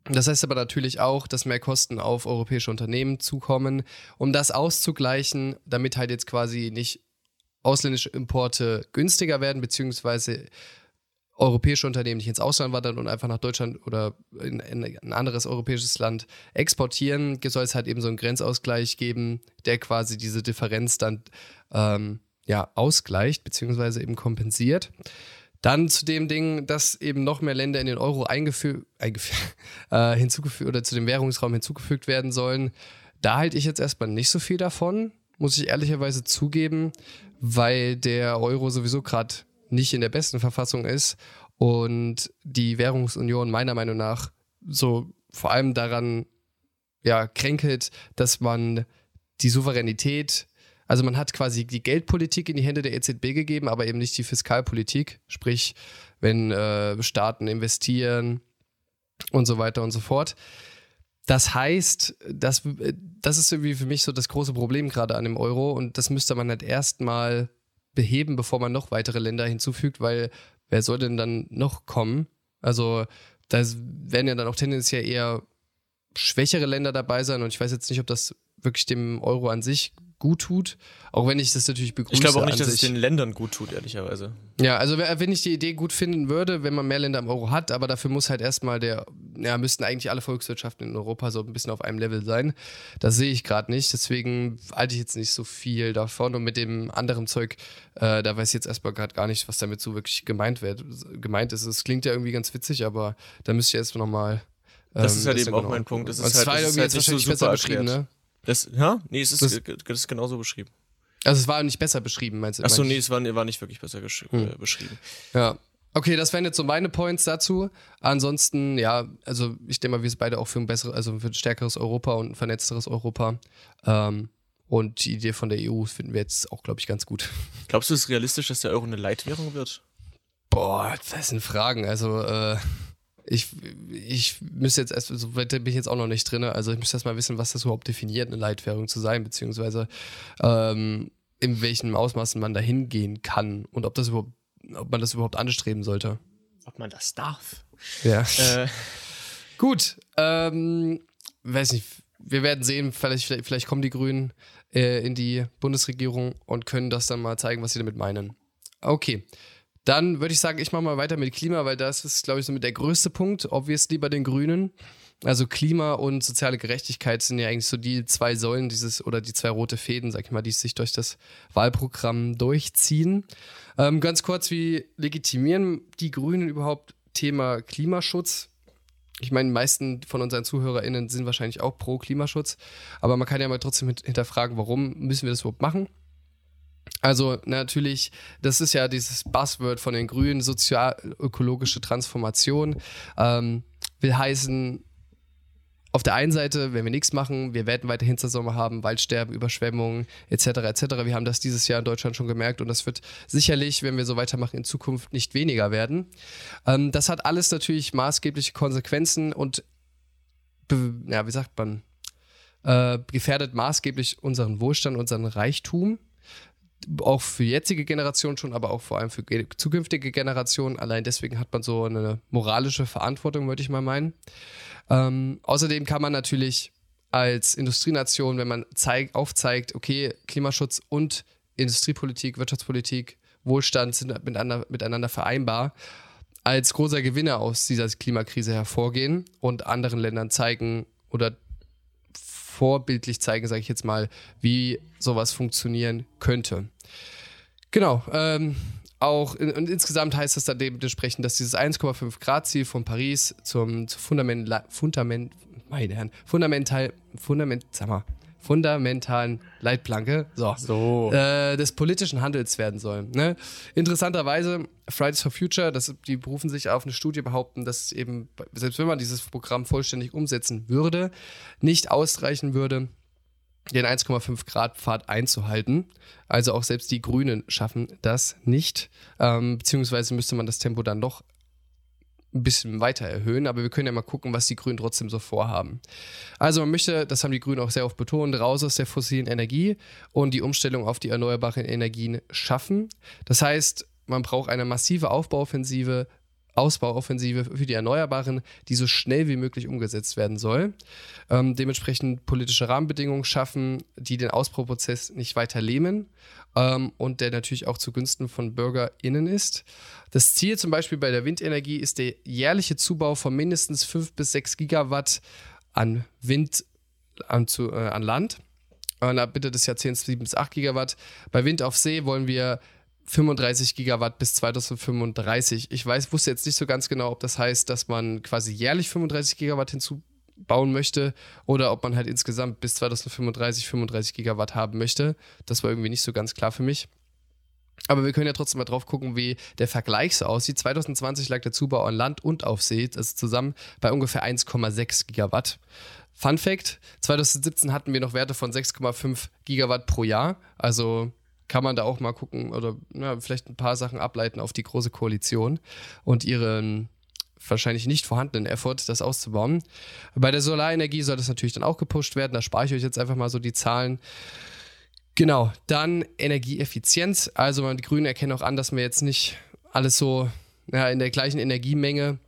Das heißt aber natürlich auch, dass mehr Kosten auf europäische Unternehmen zukommen, um das auszugleichen, damit halt jetzt quasi nicht ausländische Importe günstiger werden, beziehungsweise europäische Unternehmen nicht ins Ausland wandern und einfach nach Deutschland oder in, in, ein anderes europäisches Land exportieren, soll es halt eben so einen Grenzausgleich geben, der quasi diese Differenz dann ähm, ja, ausgleicht, beziehungsweise eben kompensiert. Dann zu dem Ding, dass eben noch mehr Länder in den Euro eingeführt äh, hinzugefügt oder zu dem Währungsraum hinzugefügt werden sollen. Da halte ich jetzt erstmal nicht so viel davon, muss ich ehrlicherweise zugeben, weil der Euro sowieso gerade nicht in der besten Verfassung ist. Und die Währungsunion meiner Meinung nach so vor allem daran ja, kränkelt, dass man die Souveränität, also man hat quasi die Geldpolitik in die Hände der EZB gegeben, aber eben nicht die Fiskalpolitik, sprich, wenn äh, Staaten investieren und so weiter und so fort. Das heißt, das, das ist irgendwie für mich so das große Problem gerade an dem Euro. Und das müsste man halt erstmal beheben, bevor man noch weitere Länder hinzufügt, weil wer soll denn dann noch kommen? Also da werden ja dann auch tendenziell eher schwächere Länder dabei sein und ich weiß jetzt nicht, ob das wirklich dem Euro an sich gut tut. Auch wenn ich das natürlich begrüße. Ich glaube auch nicht, dass sich. es den Ländern gut tut, ehrlicherweise. Ja, also wenn ich die Idee gut finden würde, wenn man mehr Länder im Euro hat, aber dafür muss halt erstmal der, ja, müssten eigentlich alle Volkswirtschaften in Europa so ein bisschen auf einem Level sein. Das sehe ich gerade nicht. Deswegen halte ich jetzt nicht so viel davon. Und mit dem anderen Zeug, äh, da weiß ich jetzt erstmal gerade gar nicht, was damit so wirklich gemeint wird, gemeint ist. Es klingt ja irgendwie ganz witzig, aber da müsste ich erstmal nochmal. Ähm, das ist halt eben auch mein Punkt. Das ist halt, das ist halt nicht so super beschrieben, ne? Das, ja? Nee, es ist, das, das ist genauso beschrieben. Also es war nicht besser beschrieben, meinst du? Achso, nee, es war, war nicht wirklich besser hm. äh, beschrieben. Ja. Okay, das wären jetzt so meine Points dazu. Ansonsten, ja, also ich denke mal, wir sind beide auch für ein besseres, also für ein stärkeres Europa und ein vernetzteres Europa. Ähm, und die Idee von der EU finden wir jetzt auch, glaube ich, ganz gut. Glaubst du, es ist realistisch, dass der Euro eine Leitwährung wird? Boah, das sind Fragen. Also, äh, ich, ich müsste jetzt erst, so weit bin ich jetzt auch noch nicht drin. Also, ich müsste erst mal wissen, was das überhaupt definiert, eine Leitwährung zu sein, beziehungsweise ähm, in welchem Ausmaß man da hingehen kann und ob das überhaupt, ob man das überhaupt anstreben sollte. Ob man das darf. Ja. Äh. Gut. Ähm, weiß nicht, wir werden sehen, vielleicht, vielleicht, vielleicht kommen die Grünen äh, in die Bundesregierung und können das dann mal zeigen, was sie damit meinen. Okay. Dann würde ich sagen, ich mache mal weiter mit Klima, weil das ist, glaube ich, so mit der größte Punkt, obviously bei den Grünen. Also Klima und soziale Gerechtigkeit sind ja eigentlich so die zwei Säulen dieses oder die zwei rote Fäden, sag ich mal, die sich durch das Wahlprogramm durchziehen. Ähm, ganz kurz, wie legitimieren die Grünen überhaupt Thema Klimaschutz? ich meine, die meisten von unseren ZuhörerInnen sind wahrscheinlich auch pro Klimaschutz, aber man kann ja mal trotzdem hinterfragen, warum müssen wir das überhaupt machen? Also natürlich, das ist ja dieses Buzzword von den Grünen, sozial-ökologische Transformation, ähm, will heißen, auf der einen Seite, wenn wir nichts machen, wir werden weiter Hitzesommer haben, Waldsterben, Überschwemmungen etc. etc. Wir haben das dieses Jahr in Deutschland schon gemerkt und das wird sicherlich, wenn wir so weitermachen, in Zukunft nicht weniger werden. Ähm, das hat alles natürlich maßgebliche Konsequenzen und, ja, wie sagt man, äh, gefährdet maßgeblich unseren Wohlstand, unseren Reichtum auch für jetzige Generationen schon, aber auch vor allem für zukünftige Generationen. Allein deswegen hat man so eine moralische Verantwortung, würde ich mal meinen. Ähm, außerdem kann man natürlich als Industrienation, wenn man zeig, aufzeigt, okay, Klimaschutz und Industriepolitik, Wirtschaftspolitik, Wohlstand sind miteinander, miteinander vereinbar, als großer Gewinner aus dieser Klimakrise hervorgehen und anderen Ländern zeigen oder vorbildlich zeigen, sage ich jetzt mal, wie sowas funktionieren könnte. Genau. Ähm, auch in, und insgesamt heißt das dann dementsprechend, dass dieses 1,5 Grad Ziel von Paris zum, zum Fundament, Fundament, meine Herren, fundamental, fundament, sag mal, fundamentalen Leitplanke so, so. Äh, des politischen Handels werden soll. Ne? Interessanterweise, Fridays for Future, das, die berufen sich auf eine Studie, behaupten, dass eben, selbst wenn man dieses Programm vollständig umsetzen würde, nicht ausreichen würde, den 1,5 Grad Pfad einzuhalten. Also auch selbst die Grünen schaffen das nicht, ähm, beziehungsweise müsste man das Tempo dann doch ein bisschen weiter erhöhen, aber wir können ja mal gucken, was die Grünen trotzdem so vorhaben. Also man möchte, das haben die Grünen auch sehr oft betont, raus aus der fossilen Energie und die Umstellung auf die erneuerbaren Energien schaffen. Das heißt, man braucht eine massive Aufbauoffensive, Ausbauoffensive für die Erneuerbaren, die so schnell wie möglich umgesetzt werden soll. Ähm, dementsprechend politische Rahmenbedingungen schaffen, die den Ausbauprozess nicht weiter lähmen ähm, und der natürlich auch zugunsten von BürgerInnen ist. Das Ziel zum Beispiel bei der Windenergie ist der jährliche Zubau von mindestens 5 bis 6 Gigawatt an Wind an, zu, äh, an Land. Und ab Mitte des Jahrzehnts 7 bis 8 Gigawatt. Bei Wind auf See wollen wir 35 Gigawatt bis 2035. Ich weiß, wusste jetzt nicht so ganz genau, ob das heißt, dass man quasi jährlich 35 Gigawatt hinzubauen möchte oder ob man halt insgesamt bis 2035 35 Gigawatt haben möchte. Das war irgendwie nicht so ganz klar für mich. Aber wir können ja trotzdem mal drauf gucken, wie der Vergleich so aussieht. 2020 lag der Zubau an Land und auf See, also zusammen bei ungefähr 1,6 Gigawatt. Fun Fact: 2017 hatten wir noch Werte von 6,5 Gigawatt pro Jahr. Also kann man da auch mal gucken oder ja, vielleicht ein paar Sachen ableiten auf die große Koalition und ihren wahrscheinlich nicht vorhandenen Effort, das auszubauen. Bei der Solarenergie soll das natürlich dann auch gepusht werden. Da spare ich euch jetzt einfach mal so die Zahlen. Genau, dann Energieeffizienz. Also die Grünen erkennen auch an, dass wir jetzt nicht alles so ja, in der gleichen Energiemenge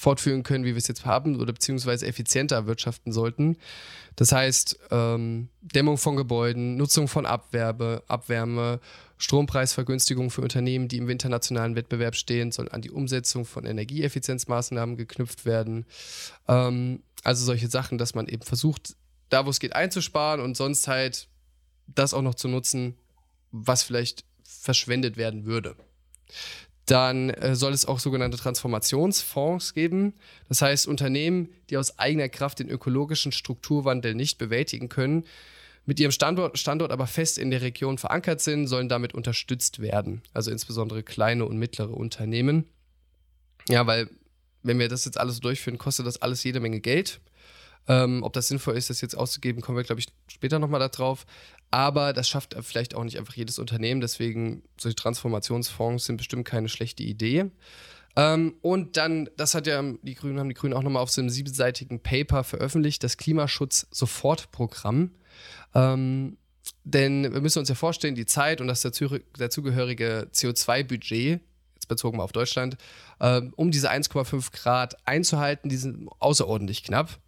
fortführen können, wie wir es jetzt haben, oder beziehungsweise effizienter wirtschaften sollten. Das heißt, ähm, Dämmung von Gebäuden, Nutzung von Abwerbe, Abwärme, Strompreisvergünstigung für Unternehmen, die im internationalen Wettbewerb stehen, soll an die Umsetzung von Energieeffizienzmaßnahmen geknüpft werden. Ähm, also solche Sachen, dass man eben versucht, da wo es geht, einzusparen und sonst halt das auch noch zu nutzen, was vielleicht verschwendet werden würde. Dann äh, soll es auch sogenannte Transformationsfonds geben. Das heißt, Unternehmen, die aus eigener Kraft den ökologischen Strukturwandel nicht bewältigen können, mit ihrem Standort, Standort aber fest in der Region verankert sind, sollen damit unterstützt werden. Also insbesondere kleine und mittlere Unternehmen. Ja, weil wenn wir das jetzt alles durchführen, kostet das alles jede Menge Geld. Ähm, ob das sinnvoll ist, das jetzt auszugeben, kommen wir, glaube ich, später nochmal darauf. Aber das schafft vielleicht auch nicht einfach jedes Unternehmen. Deswegen, solche Transformationsfonds sind bestimmt keine schlechte Idee. Ähm, und dann, das hat ja die Grünen, haben die Grünen auch nochmal auf so einem siebenseitigen Paper veröffentlicht, das Klimaschutz-Sofortprogramm. Ähm, denn wir müssen uns ja vorstellen, die Zeit und das dazugehörige CO2-Budget bezogen mal auf Deutschland, äh, um diese 1,5 Grad einzuhalten, die sind außerordentlich knapp.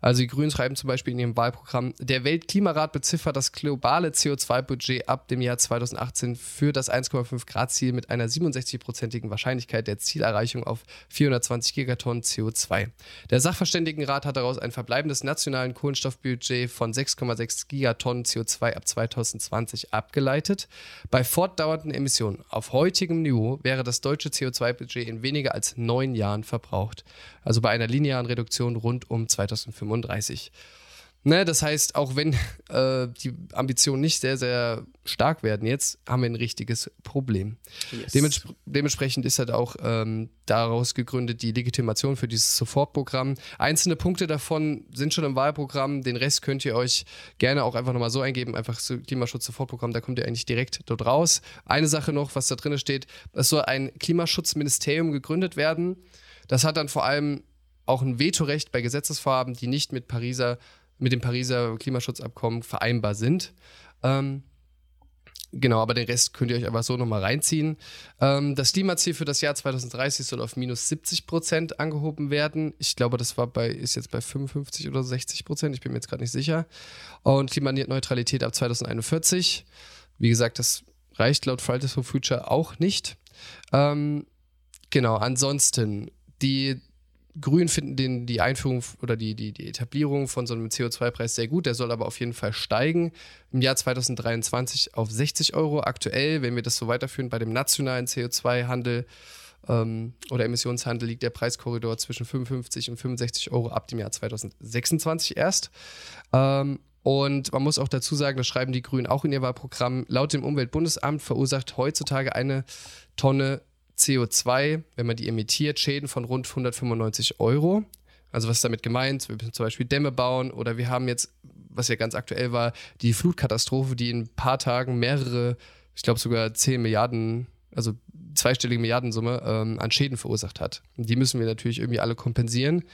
Also die Grünen schreiben zum Beispiel in ihrem Wahlprogramm, der Weltklimarat beziffert das globale CO2-Budget ab dem Jahr 2018 für das 1,5 Grad-Ziel mit einer 67-prozentigen Wahrscheinlichkeit der Zielerreichung auf 420 Gigatonnen CO2. Der Sachverständigenrat hat daraus ein verbleibendes nationalen Kohlenstoffbudget von 6,6 Gigatonnen CO2 ab 2020 abgeleitet. Bei fortdauernden Emissionen auf heutigem Niveau wäre das deutsche CO2-Budget in weniger als neun Jahren verbraucht. Also bei einer linearen Reduktion rund um 2035. Ne, das heißt, auch wenn äh, die Ambitionen nicht sehr, sehr stark werden jetzt, haben wir ein richtiges Problem. Yes. Dements dementsprechend ist halt auch ähm, daraus gegründet die Legitimation für dieses Sofortprogramm. Einzelne Punkte davon sind schon im Wahlprogramm, den Rest könnt ihr euch gerne auch einfach nochmal so eingeben, einfach so Klimaschutz-Sofortprogramm, da kommt ihr eigentlich direkt dort raus. Eine Sache noch, was da drin steht, es soll ein Klimaschutzministerium gegründet werden. Das hat dann vor allem auch ein Vetorecht bei Gesetzesvorhaben, die nicht mit, Pariser, mit dem Pariser Klimaschutzabkommen vereinbar sind. Ähm, Genau, aber den Rest könnt ihr euch einfach so nochmal reinziehen. Ähm, das Klimaziel für das Jahr 2030 soll auf minus 70 Prozent angehoben werden. Ich glaube, das war bei, ist jetzt bei 55 oder 60 Prozent. Ich bin mir jetzt gerade nicht sicher. Und Klimaneutralität ab 2041. Wie gesagt, das reicht laut Fridays for Future auch nicht. Ähm, genau, ansonsten die Grün finden den, die Einführung oder die, die, die Etablierung von so einem CO2-Preis sehr gut. Der soll aber auf jeden Fall steigen. Im Jahr 2023 auf 60 Euro. Aktuell, wenn wir das so weiterführen, bei dem nationalen CO2-Handel ähm, oder Emissionshandel liegt der Preiskorridor zwischen 55 und 65 Euro ab dem Jahr 2026 erst. Ähm, und man muss auch dazu sagen, das schreiben die Grünen auch in ihr Wahlprogramm, laut dem Umweltbundesamt verursacht heutzutage eine Tonne CO2, wenn man die emittiert, Schäden von rund 195 Euro. Also was ist damit gemeint? Wir müssen zum Beispiel Dämme bauen oder wir haben jetzt, was ja ganz aktuell war, die Flutkatastrophe, die in ein paar Tagen mehrere, ich glaube sogar 10 Milliarden, also zweistellige Milliardensumme ähm, an Schäden verursacht hat. Und die müssen wir natürlich irgendwie alle kompensieren.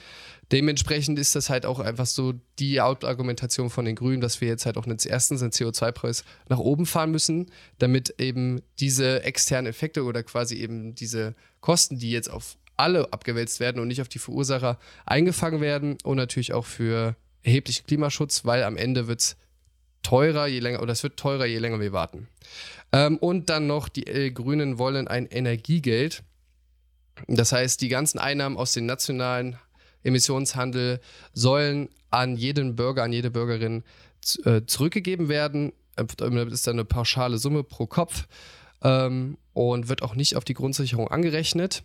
Dementsprechend ist das halt auch einfach so die Hauptargumentation von den Grünen, dass wir jetzt halt auch erstens den CO2-Preis nach oben fahren müssen, damit eben diese externen Effekte oder quasi eben diese Kosten, die jetzt auf alle abgewälzt werden und nicht auf die Verursacher eingefangen werden und natürlich auch für erheblichen Klimaschutz, weil am Ende wird es teurer, je länger, oder es wird teurer, je länger wir warten. Ähm, und dann noch, die äh, Grünen wollen ein Energiegeld. Das heißt, die ganzen Einnahmen aus den nationalen Emissionshandel sollen an jeden Bürger, an jede Bürgerin äh, zurückgegeben werden. Das ist dann eine pauschale Summe pro Kopf ähm, und wird auch nicht auf die Grundsicherung angerechnet.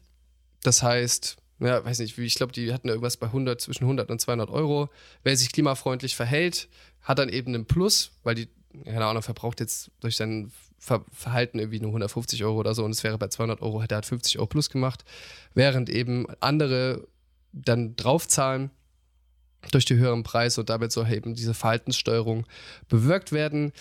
Das heißt, ja, weiß nicht, ich glaube, die hatten irgendwas bei 100, zwischen 100 und 200 Euro. Wer sich klimafreundlich verhält, hat dann eben einen Plus, weil die, keine Ahnung, verbraucht jetzt durch sein Ver Verhalten irgendwie nur 150 Euro oder so und es wäre bei 200 Euro, hätte er 50 Euro plus gemacht, während eben andere dann draufzahlen durch die höheren Preise und damit soll eben diese Verhaltenssteuerung bewirkt werden.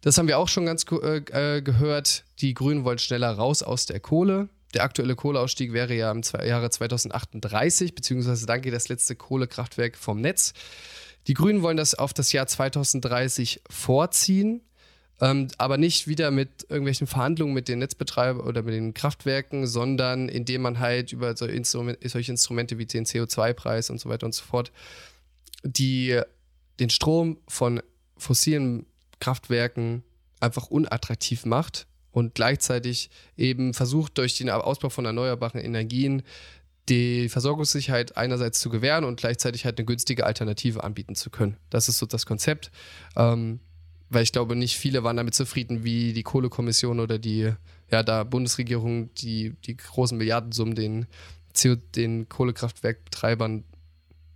Das haben wir auch schon ganz äh, äh, gehört. Die Grünen wollen schneller raus aus der Kohle. Der aktuelle Kohleausstieg wäre ja im Jahre 2038, beziehungsweise dann geht das letzte Kohlekraftwerk vom Netz. Die Grünen wollen das auf das Jahr 2030 vorziehen. Ähm, aber nicht wieder mit irgendwelchen Verhandlungen mit den Netzbetreibern oder mit den Kraftwerken, sondern indem man halt über so Instrument, solche Instrumente wie den CO2-Preis und so weiter und so fort, die den Strom von fossilen Kraftwerken einfach unattraktiv macht und gleichzeitig eben versucht, durch den Ausbau von erneuerbaren Energien die Versorgungssicherheit einerseits zu gewähren und gleichzeitig halt eine günstige Alternative anbieten zu können. Das ist so das Konzept. Ähm, weil ich glaube, nicht viele waren damit zufrieden, wie die Kohlekommission oder die, ja, da Bundesregierung die, die großen Milliardensummen den, den Kohlekraftwerkbetreibern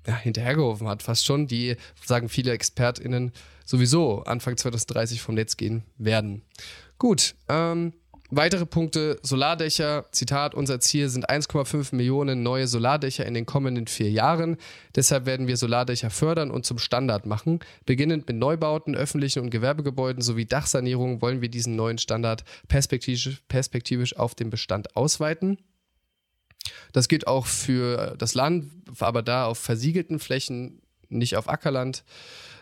ja, hinterhergeworfen hat, fast schon, die, sagen viele ExpertInnen, sowieso Anfang 2030 vom Netz gehen werden. Gut, ähm, Weitere Punkte, Solardächer, Zitat, unser Ziel sind 1,5 Millionen neue Solardächer in den kommenden vier Jahren. Deshalb werden wir Solardächer fördern und zum Standard machen. Beginnend mit Neubauten, öffentlichen und Gewerbegebäuden sowie Dachsanierung wollen wir diesen neuen Standard perspektivisch, perspektivisch auf den Bestand ausweiten. Das gilt auch für das Land, aber da auf versiegelten Flächen, nicht auf Ackerland.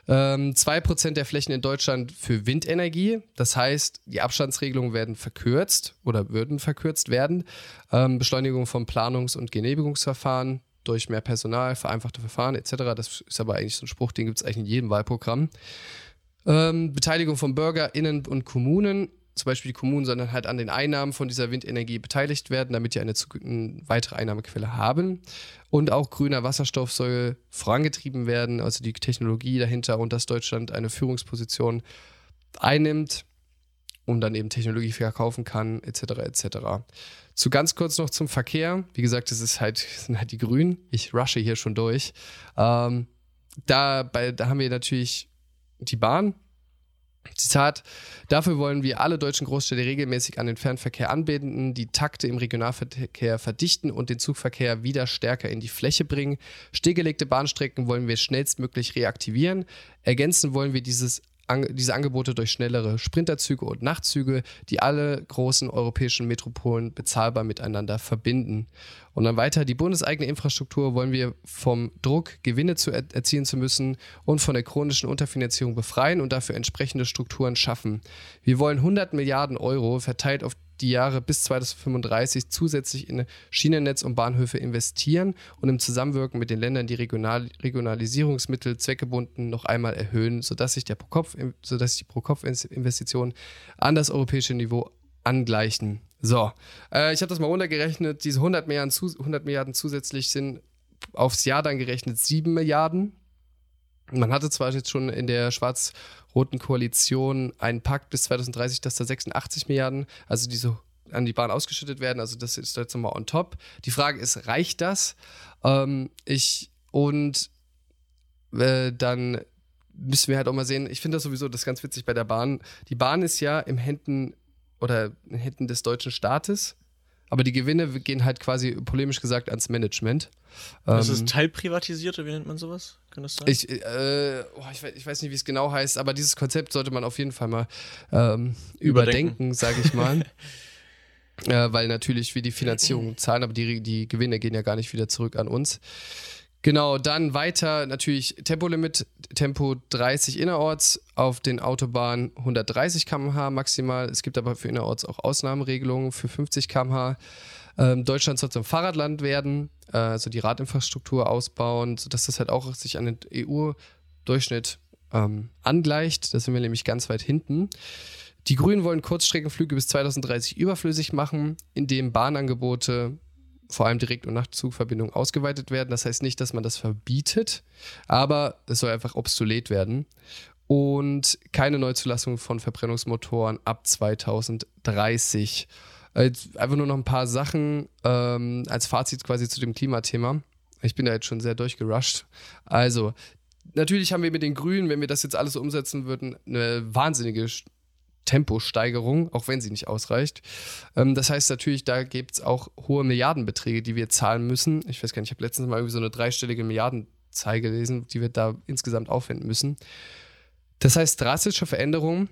Ähm, 2% der Flächen in Deutschland für Windenergie. Das heißt, die Abstandsregelungen werden verkürzt oder würden verkürzt werden. Ähm, Beschleunigung von Planungs- und Genehmigungsverfahren durch mehr Personal, vereinfachte Verfahren etc. Das ist aber eigentlich so ein Spruch, den gibt es eigentlich in jedem Wahlprogramm. Ähm, Beteiligung von BürgerInnen und Kommunen zum Beispiel die Kommunen, sondern halt an den Einnahmen von dieser Windenergie beteiligt werden, damit die eine, eine weitere Einnahmequelle haben. Und auch grüner Wasserstoff soll vorangetrieben werden, also die Technologie dahinter und dass Deutschland eine Führungsposition einnimmt und dann eben Technologie verkaufen kann, etc. etc. Zu ganz kurz noch zum Verkehr. Wie gesagt, das ist halt, sind halt die Grünen. Ich rushe hier schon durch. Ähm, da, bei, da haben wir natürlich die Bahn, Zitat, dafür wollen wir alle deutschen Großstädte regelmäßig an den Fernverkehr anbinden, die Takte im Regionalverkehr verdichten und den Zugverkehr wieder stärker in die Fläche bringen. Stillgelegte Bahnstrecken wollen wir schnellstmöglich reaktivieren. Ergänzen wollen wir dieses an, diese Angebote durch schnellere Sprinterzüge und Nachtzüge, die alle großen europäischen Metropolen bezahlbar miteinander verbinden. Und dann weiter, die bundeseigene Infrastruktur wollen wir vom Druck, Gewinne zu er erzielen zu müssen und von der chronischen Unterfinanzierung befreien und dafür entsprechende Strukturen schaffen. Wir wollen 100 Milliarden Euro verteilt auf die Jahre bis 2035 zusätzlich in Schienennetz und Bahnhöfe investieren und im Zusammenwirken mit den Ländern die Regional Regionalisierungsmittel zweckgebunden noch einmal erhöhen, sodass sich, der Pro -Kopf, sodass sich die Pro-Kopf-Investitionen an das europäische Niveau angleichen. So, äh, ich habe das mal runtergerechnet. Diese 100 Milliarden, 100 Milliarden zusätzlich sind aufs Jahr dann gerechnet 7 Milliarden. Man hatte zwar jetzt schon in der schwarz-roten Koalition einen Pakt bis 2030, dass da 86 Milliarden, also diese an die Bahn ausgeschüttet werden. Also das ist jetzt nochmal on top. Die Frage ist, reicht das? Ähm, ich und äh, dann müssen wir halt auch mal sehen, ich finde das sowieso das ganz witzig bei der Bahn. Die Bahn ist ja im Händen oder in Händen des deutschen Staates. Aber die Gewinne gehen halt quasi polemisch gesagt ans Management. Das ähm, ist teilprivatisiert oder wie nennt man sowas? Kann das sein? Ich, äh, oh, ich, ich, weiß nicht, wie es genau heißt, aber dieses Konzept sollte man auf jeden Fall mal ähm, überdenken, überdenken sage ich mal. äh, weil natürlich wir die Finanzierung zahlen, aber die, die Gewinne gehen ja gar nicht wieder zurück an uns. Genau, dann weiter natürlich Tempolimit, Tempo 30 innerorts, auf den Autobahnen 130 km/h maximal. Es gibt aber für innerorts auch Ausnahmeregelungen für 50 km/h. Ähm, Deutschland soll zum Fahrradland werden, äh, also die Radinfrastruktur ausbauen, sodass das halt auch sich an den EU-Durchschnitt ähm, angleicht. Da sind wir nämlich ganz weit hinten. Die Grünen wollen Kurzstreckenflüge bis 2030 überflüssig machen, indem Bahnangebote vor allem Direkt- und Nachtzugverbindungen ausgeweitet werden. Das heißt nicht, dass man das verbietet, aber es soll einfach obsolet werden. Und keine Neuzulassung von Verbrennungsmotoren ab 2030. Einfach nur noch ein paar Sachen ähm, als Fazit quasi zu dem Klimathema. Ich bin da jetzt schon sehr durchgerusht. Also, natürlich haben wir mit den Grünen, wenn wir das jetzt alles umsetzen würden, eine wahnsinnige Temposteigerung, auch wenn sie nicht ausreicht. Ähm, das heißt natürlich, da gibt es auch hohe Milliardenbeträge, die wir zahlen müssen. Ich weiß gar nicht, ich habe letztens mal irgendwie so eine dreistellige Milliardenzahl gelesen, die wir da insgesamt aufwenden müssen. Das heißt, drastische Veränderungen.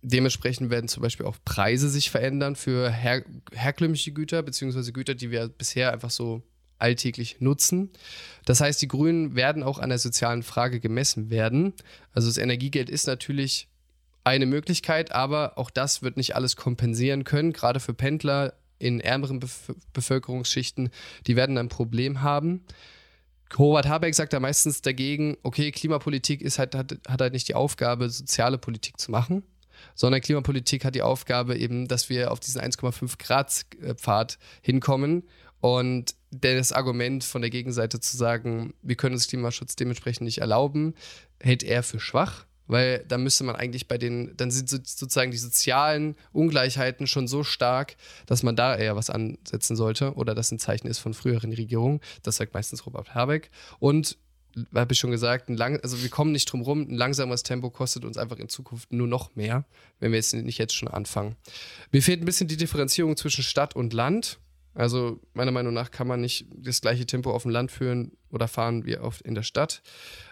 Dementsprechend werden zum Beispiel auch Preise sich verändern für her herkömmliche Güter, beziehungsweise Güter, die wir bisher einfach so alltäglich nutzen. Das heißt, die Grünen werden auch an der sozialen Frage gemessen werden. Also das Energiegeld ist natürlich eine Möglichkeit, aber auch das wird nicht alles kompensieren können, gerade für Pendler in ärmeren Bef Bevölkerungsschichten, die werden ein Problem haben. Robert Habeck sagt da meistens dagegen, okay, Klimapolitik ist halt, hat, hat halt nicht die Aufgabe, soziale Politik zu machen, sondern Klimapolitik hat die Aufgabe eben, dass wir auf diesen 1,5 Grad Pfad hinkommen und das Argument von der Gegenseite zu sagen, wir können uns Klimaschutz dementsprechend nicht erlauben, hält er für schwach weil da müsste man eigentlich bei den, dann sind sozusagen die sozialen Ungleichheiten schon so stark, dass man da eher was ansetzen sollte oder das ein Zeichen ist von früheren Regierungen. Das sagt meistens Robert Habeck. Und habe ich schon gesagt, lang, also wir kommen nicht drum rum, ein langsames Tempo kostet uns einfach in Zukunft nur noch mehr, wenn wir jetzt nicht jetzt schon anfangen. Mir fehlt ein bisschen die Differenzierung zwischen Stadt und Land. Also meiner Meinung nach kann man nicht das gleiche Tempo auf dem Land führen oder fahren wie auf, in der Stadt.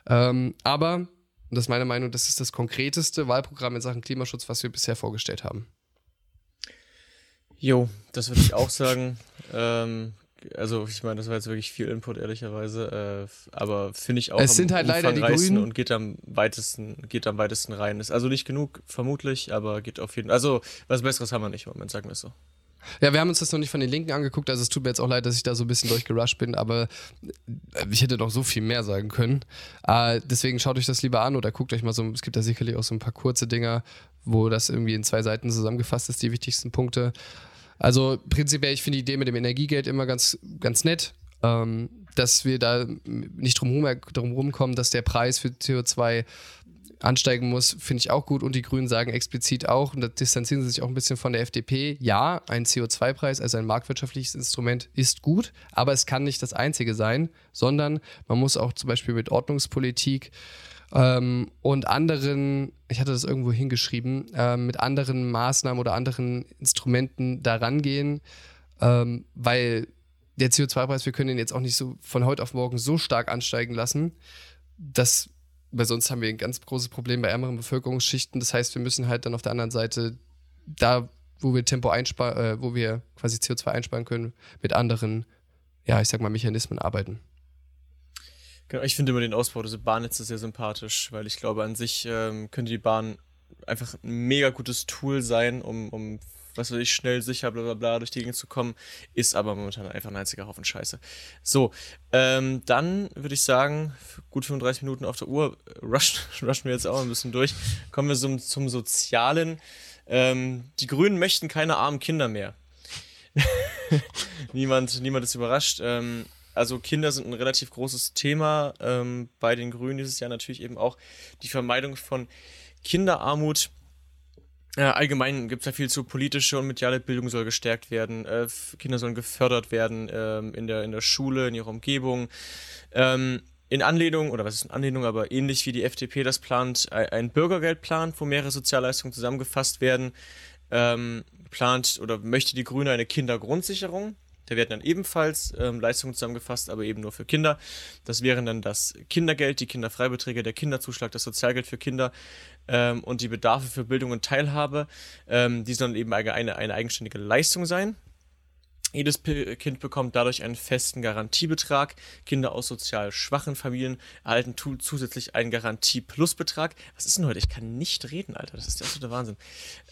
Ähm, aber, und das ist meine Meinung, das ist das konkreteste Wahlprogramm in Sachen Klimaschutz, was wir bisher vorgestellt haben. Jo, das würde ich auch sagen. Ähm, also ich meine, das war jetzt wirklich viel Input, ehrlicherweise. Äh, aber finde ich auch es sind halt leider die Grünen und geht am weitesten, geht am weitesten rein. Ist also nicht genug, vermutlich, aber geht auf jeden Fall. Also was Besseres haben wir nicht im Moment, sagen wir es so. Ja, wir haben uns das noch nicht von den Linken angeguckt, also es tut mir jetzt auch leid, dass ich da so ein bisschen durchgerusht bin, aber äh, ich hätte noch so viel mehr sagen können. Äh, deswegen schaut euch das lieber an oder guckt euch mal so, es gibt da sicherlich auch so ein paar kurze Dinger, wo das irgendwie in zwei Seiten zusammengefasst ist, die wichtigsten Punkte. Also prinzipiell, ich finde die Idee mit dem Energiegeld immer ganz, ganz nett. Ähm, dass wir da nicht drum herum kommen, dass der Preis für CO2 ansteigen muss, finde ich auch gut. Und die Grünen sagen explizit auch, und da distanzieren sie sich auch ein bisschen von der FDP, ja, ein CO2-Preis, also ein marktwirtschaftliches Instrument, ist gut, aber es kann nicht das einzige sein, sondern man muss auch zum Beispiel mit Ordnungspolitik ähm, und anderen, ich hatte das irgendwo hingeschrieben, äh, mit anderen Maßnahmen oder anderen Instrumenten daran gehen, ähm, weil der CO2-Preis, wir können ihn jetzt auch nicht so von heute auf morgen so stark ansteigen lassen, dass weil sonst haben wir ein ganz großes Problem bei ärmeren Bevölkerungsschichten. Das heißt, wir müssen halt dann auf der anderen Seite da, wo wir Tempo einsparen, äh, wo wir quasi CO2 einsparen können, mit anderen, ja, ich sag mal, Mechanismen arbeiten. Genau, ich finde immer den Ausbau des Bahnnetzes sehr sympathisch, weil ich glaube, an sich ähm, könnte die Bahn einfach ein mega gutes Tool sein, um, um was weiß ich, schnell, sicher, bla bla bla durch die Gegend zu kommen, ist aber momentan einfach ein einziger Haufen Scheiße. So, ähm, dann würde ich sagen, gut 35 Minuten auf der Uhr, rushen, rushen wir jetzt auch ein bisschen durch. Kommen wir zum, zum Sozialen. Ähm, die Grünen möchten keine armen Kinder mehr. niemand, niemand ist überrascht. Ähm, also Kinder sind ein relativ großes Thema ähm, bei den Grünen dieses Jahr natürlich eben auch die Vermeidung von Kinderarmut äh, allgemein gibt es ja viel zu politische und mediale Bildung soll gestärkt werden. Äh, Kinder sollen gefördert werden ähm, in, der, in der Schule, in ihrer Umgebung. Ähm, in Anlehnung, oder was ist in Anlehnung, aber ähnlich wie die FDP das plant, ein Bürgergeld plant, wo mehrere Sozialleistungen zusammengefasst werden. Ähm, plant oder möchte die Grüne eine Kindergrundsicherung. Da werden dann ebenfalls ähm, Leistungen zusammengefasst, aber eben nur für Kinder. Das wären dann das Kindergeld, die Kinderfreibeträge, der Kinderzuschlag, das Sozialgeld für Kinder ähm, und die Bedarfe für Bildung und Teilhabe. Ähm, die sollen eben eine, eine eigenständige Leistung sein. Jedes Kind bekommt dadurch einen festen Garantiebetrag. Kinder aus sozial schwachen Familien erhalten zusätzlich einen Garantie-Plus-Betrag. Was ist denn heute? Ich kann nicht reden, Alter. Das ist der absolute Wahnsinn.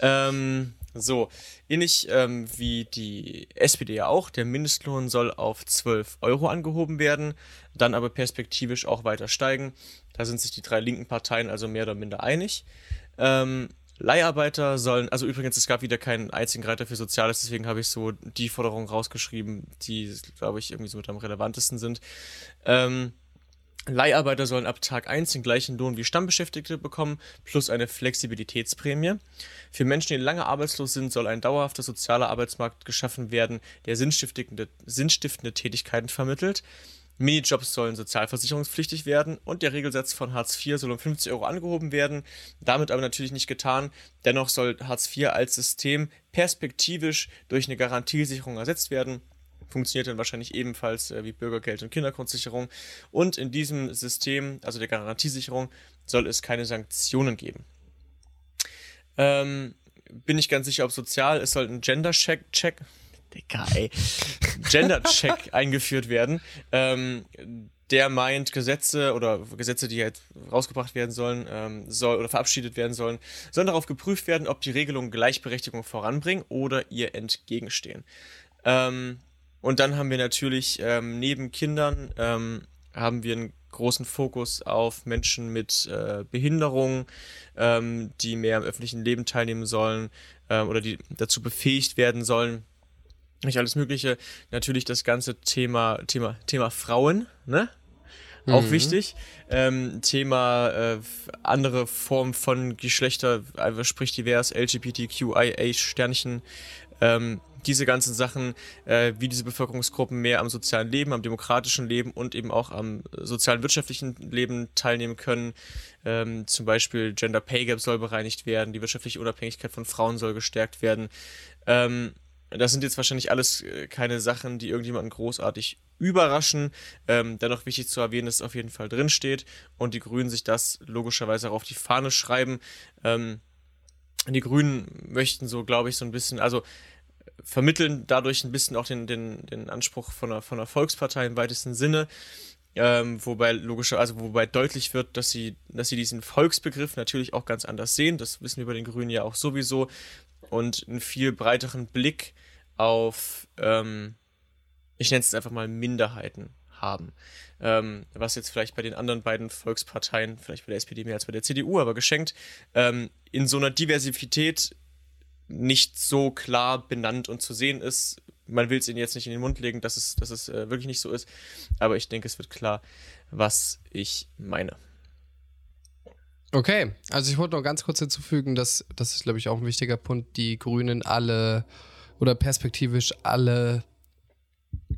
Ähm, so, ähnlich ähm, wie die SPD ja auch. Der Mindestlohn soll auf 12 Euro angehoben werden, dann aber perspektivisch auch weiter steigen. Da sind sich die drei linken Parteien also mehr oder minder einig. Ähm, Leiharbeiter sollen, also übrigens, es gab wieder keinen einzigen Reiter für Soziales, deswegen habe ich so die Forderungen rausgeschrieben, die, glaube ich, irgendwie so mit am relevantesten sind. Ähm, Leiharbeiter sollen ab Tag 1 den gleichen Lohn wie Stammbeschäftigte bekommen, plus eine Flexibilitätsprämie. Für Menschen, die lange arbeitslos sind, soll ein dauerhafter sozialer Arbeitsmarkt geschaffen werden, der sinnstiftende, sinnstiftende Tätigkeiten vermittelt. Minijobs sollen sozialversicherungspflichtig werden und der Regelsatz von Hartz IV soll um 50 Euro angehoben werden. Damit aber natürlich nicht getan. Dennoch soll Hartz IV als System perspektivisch durch eine Garantiesicherung ersetzt werden. Funktioniert dann wahrscheinlich ebenfalls äh, wie Bürgergeld und Kindergrundsicherung. Und in diesem System, also der Garantiesicherung, soll es keine Sanktionen geben. Ähm, bin ich ganz sicher, ob sozial. Es soll ein Gender-Check, Check, Digga, ey, Gender-Check eingeführt werden. Ähm, der meint, Gesetze oder Gesetze, die halt rausgebracht werden sollen, ähm, soll oder verabschiedet werden sollen, sollen darauf geprüft werden, ob die Regelungen Gleichberechtigung voranbringen oder ihr entgegenstehen. Ähm, und dann haben wir natürlich ähm, neben Kindern ähm, haben wir einen großen Fokus auf Menschen mit äh, Behinderung, ähm, die mehr im öffentlichen Leben teilnehmen sollen äh, oder die dazu befähigt werden sollen, nicht alles Mögliche. Natürlich das ganze Thema, Thema, Thema Frauen, ne? mhm. auch wichtig. Ähm, Thema äh, andere Form von Geschlechter, also sprich divers, LGBTQIA Sternchen, ähm, diese ganzen Sachen, äh, wie diese Bevölkerungsgruppen mehr am sozialen Leben, am demokratischen Leben und eben auch am sozialen wirtschaftlichen Leben teilnehmen können. Ähm, zum Beispiel Gender Pay Gap soll bereinigt werden, die wirtschaftliche Unabhängigkeit von Frauen soll gestärkt werden. Ähm, das sind jetzt wahrscheinlich alles äh, keine Sachen, die irgendjemanden großartig überraschen. Ähm, dennoch wichtig zu erwähnen, dass es auf jeden Fall drinsteht und die Grünen sich das logischerweise auch auf die Fahne schreiben. Ähm, die Grünen möchten so, glaube ich, so ein bisschen, also vermitteln dadurch ein bisschen auch den, den, den Anspruch von einer, von einer Volkspartei im weitesten Sinne. Ähm, wobei logischer, also wobei deutlich wird, dass sie, dass sie diesen Volksbegriff natürlich auch ganz anders sehen. Das wissen wir bei den Grünen ja auch sowieso. Und einen viel breiteren Blick auf, ähm, ich nenne es einfach mal Minderheiten haben. Ähm, was jetzt vielleicht bei den anderen beiden Volksparteien, vielleicht bei der SPD mehr als bei der CDU, aber geschenkt, ähm, in so einer Diversität nicht so klar benannt und zu sehen ist. Man will es ihnen jetzt nicht in den Mund legen, dass es, dass es äh, wirklich nicht so ist, aber ich denke, es wird klar, was ich meine. Okay, also ich wollte noch ganz kurz hinzufügen, dass das ist, glaube ich, auch ein wichtiger Punkt, die Grünen alle oder perspektivisch alle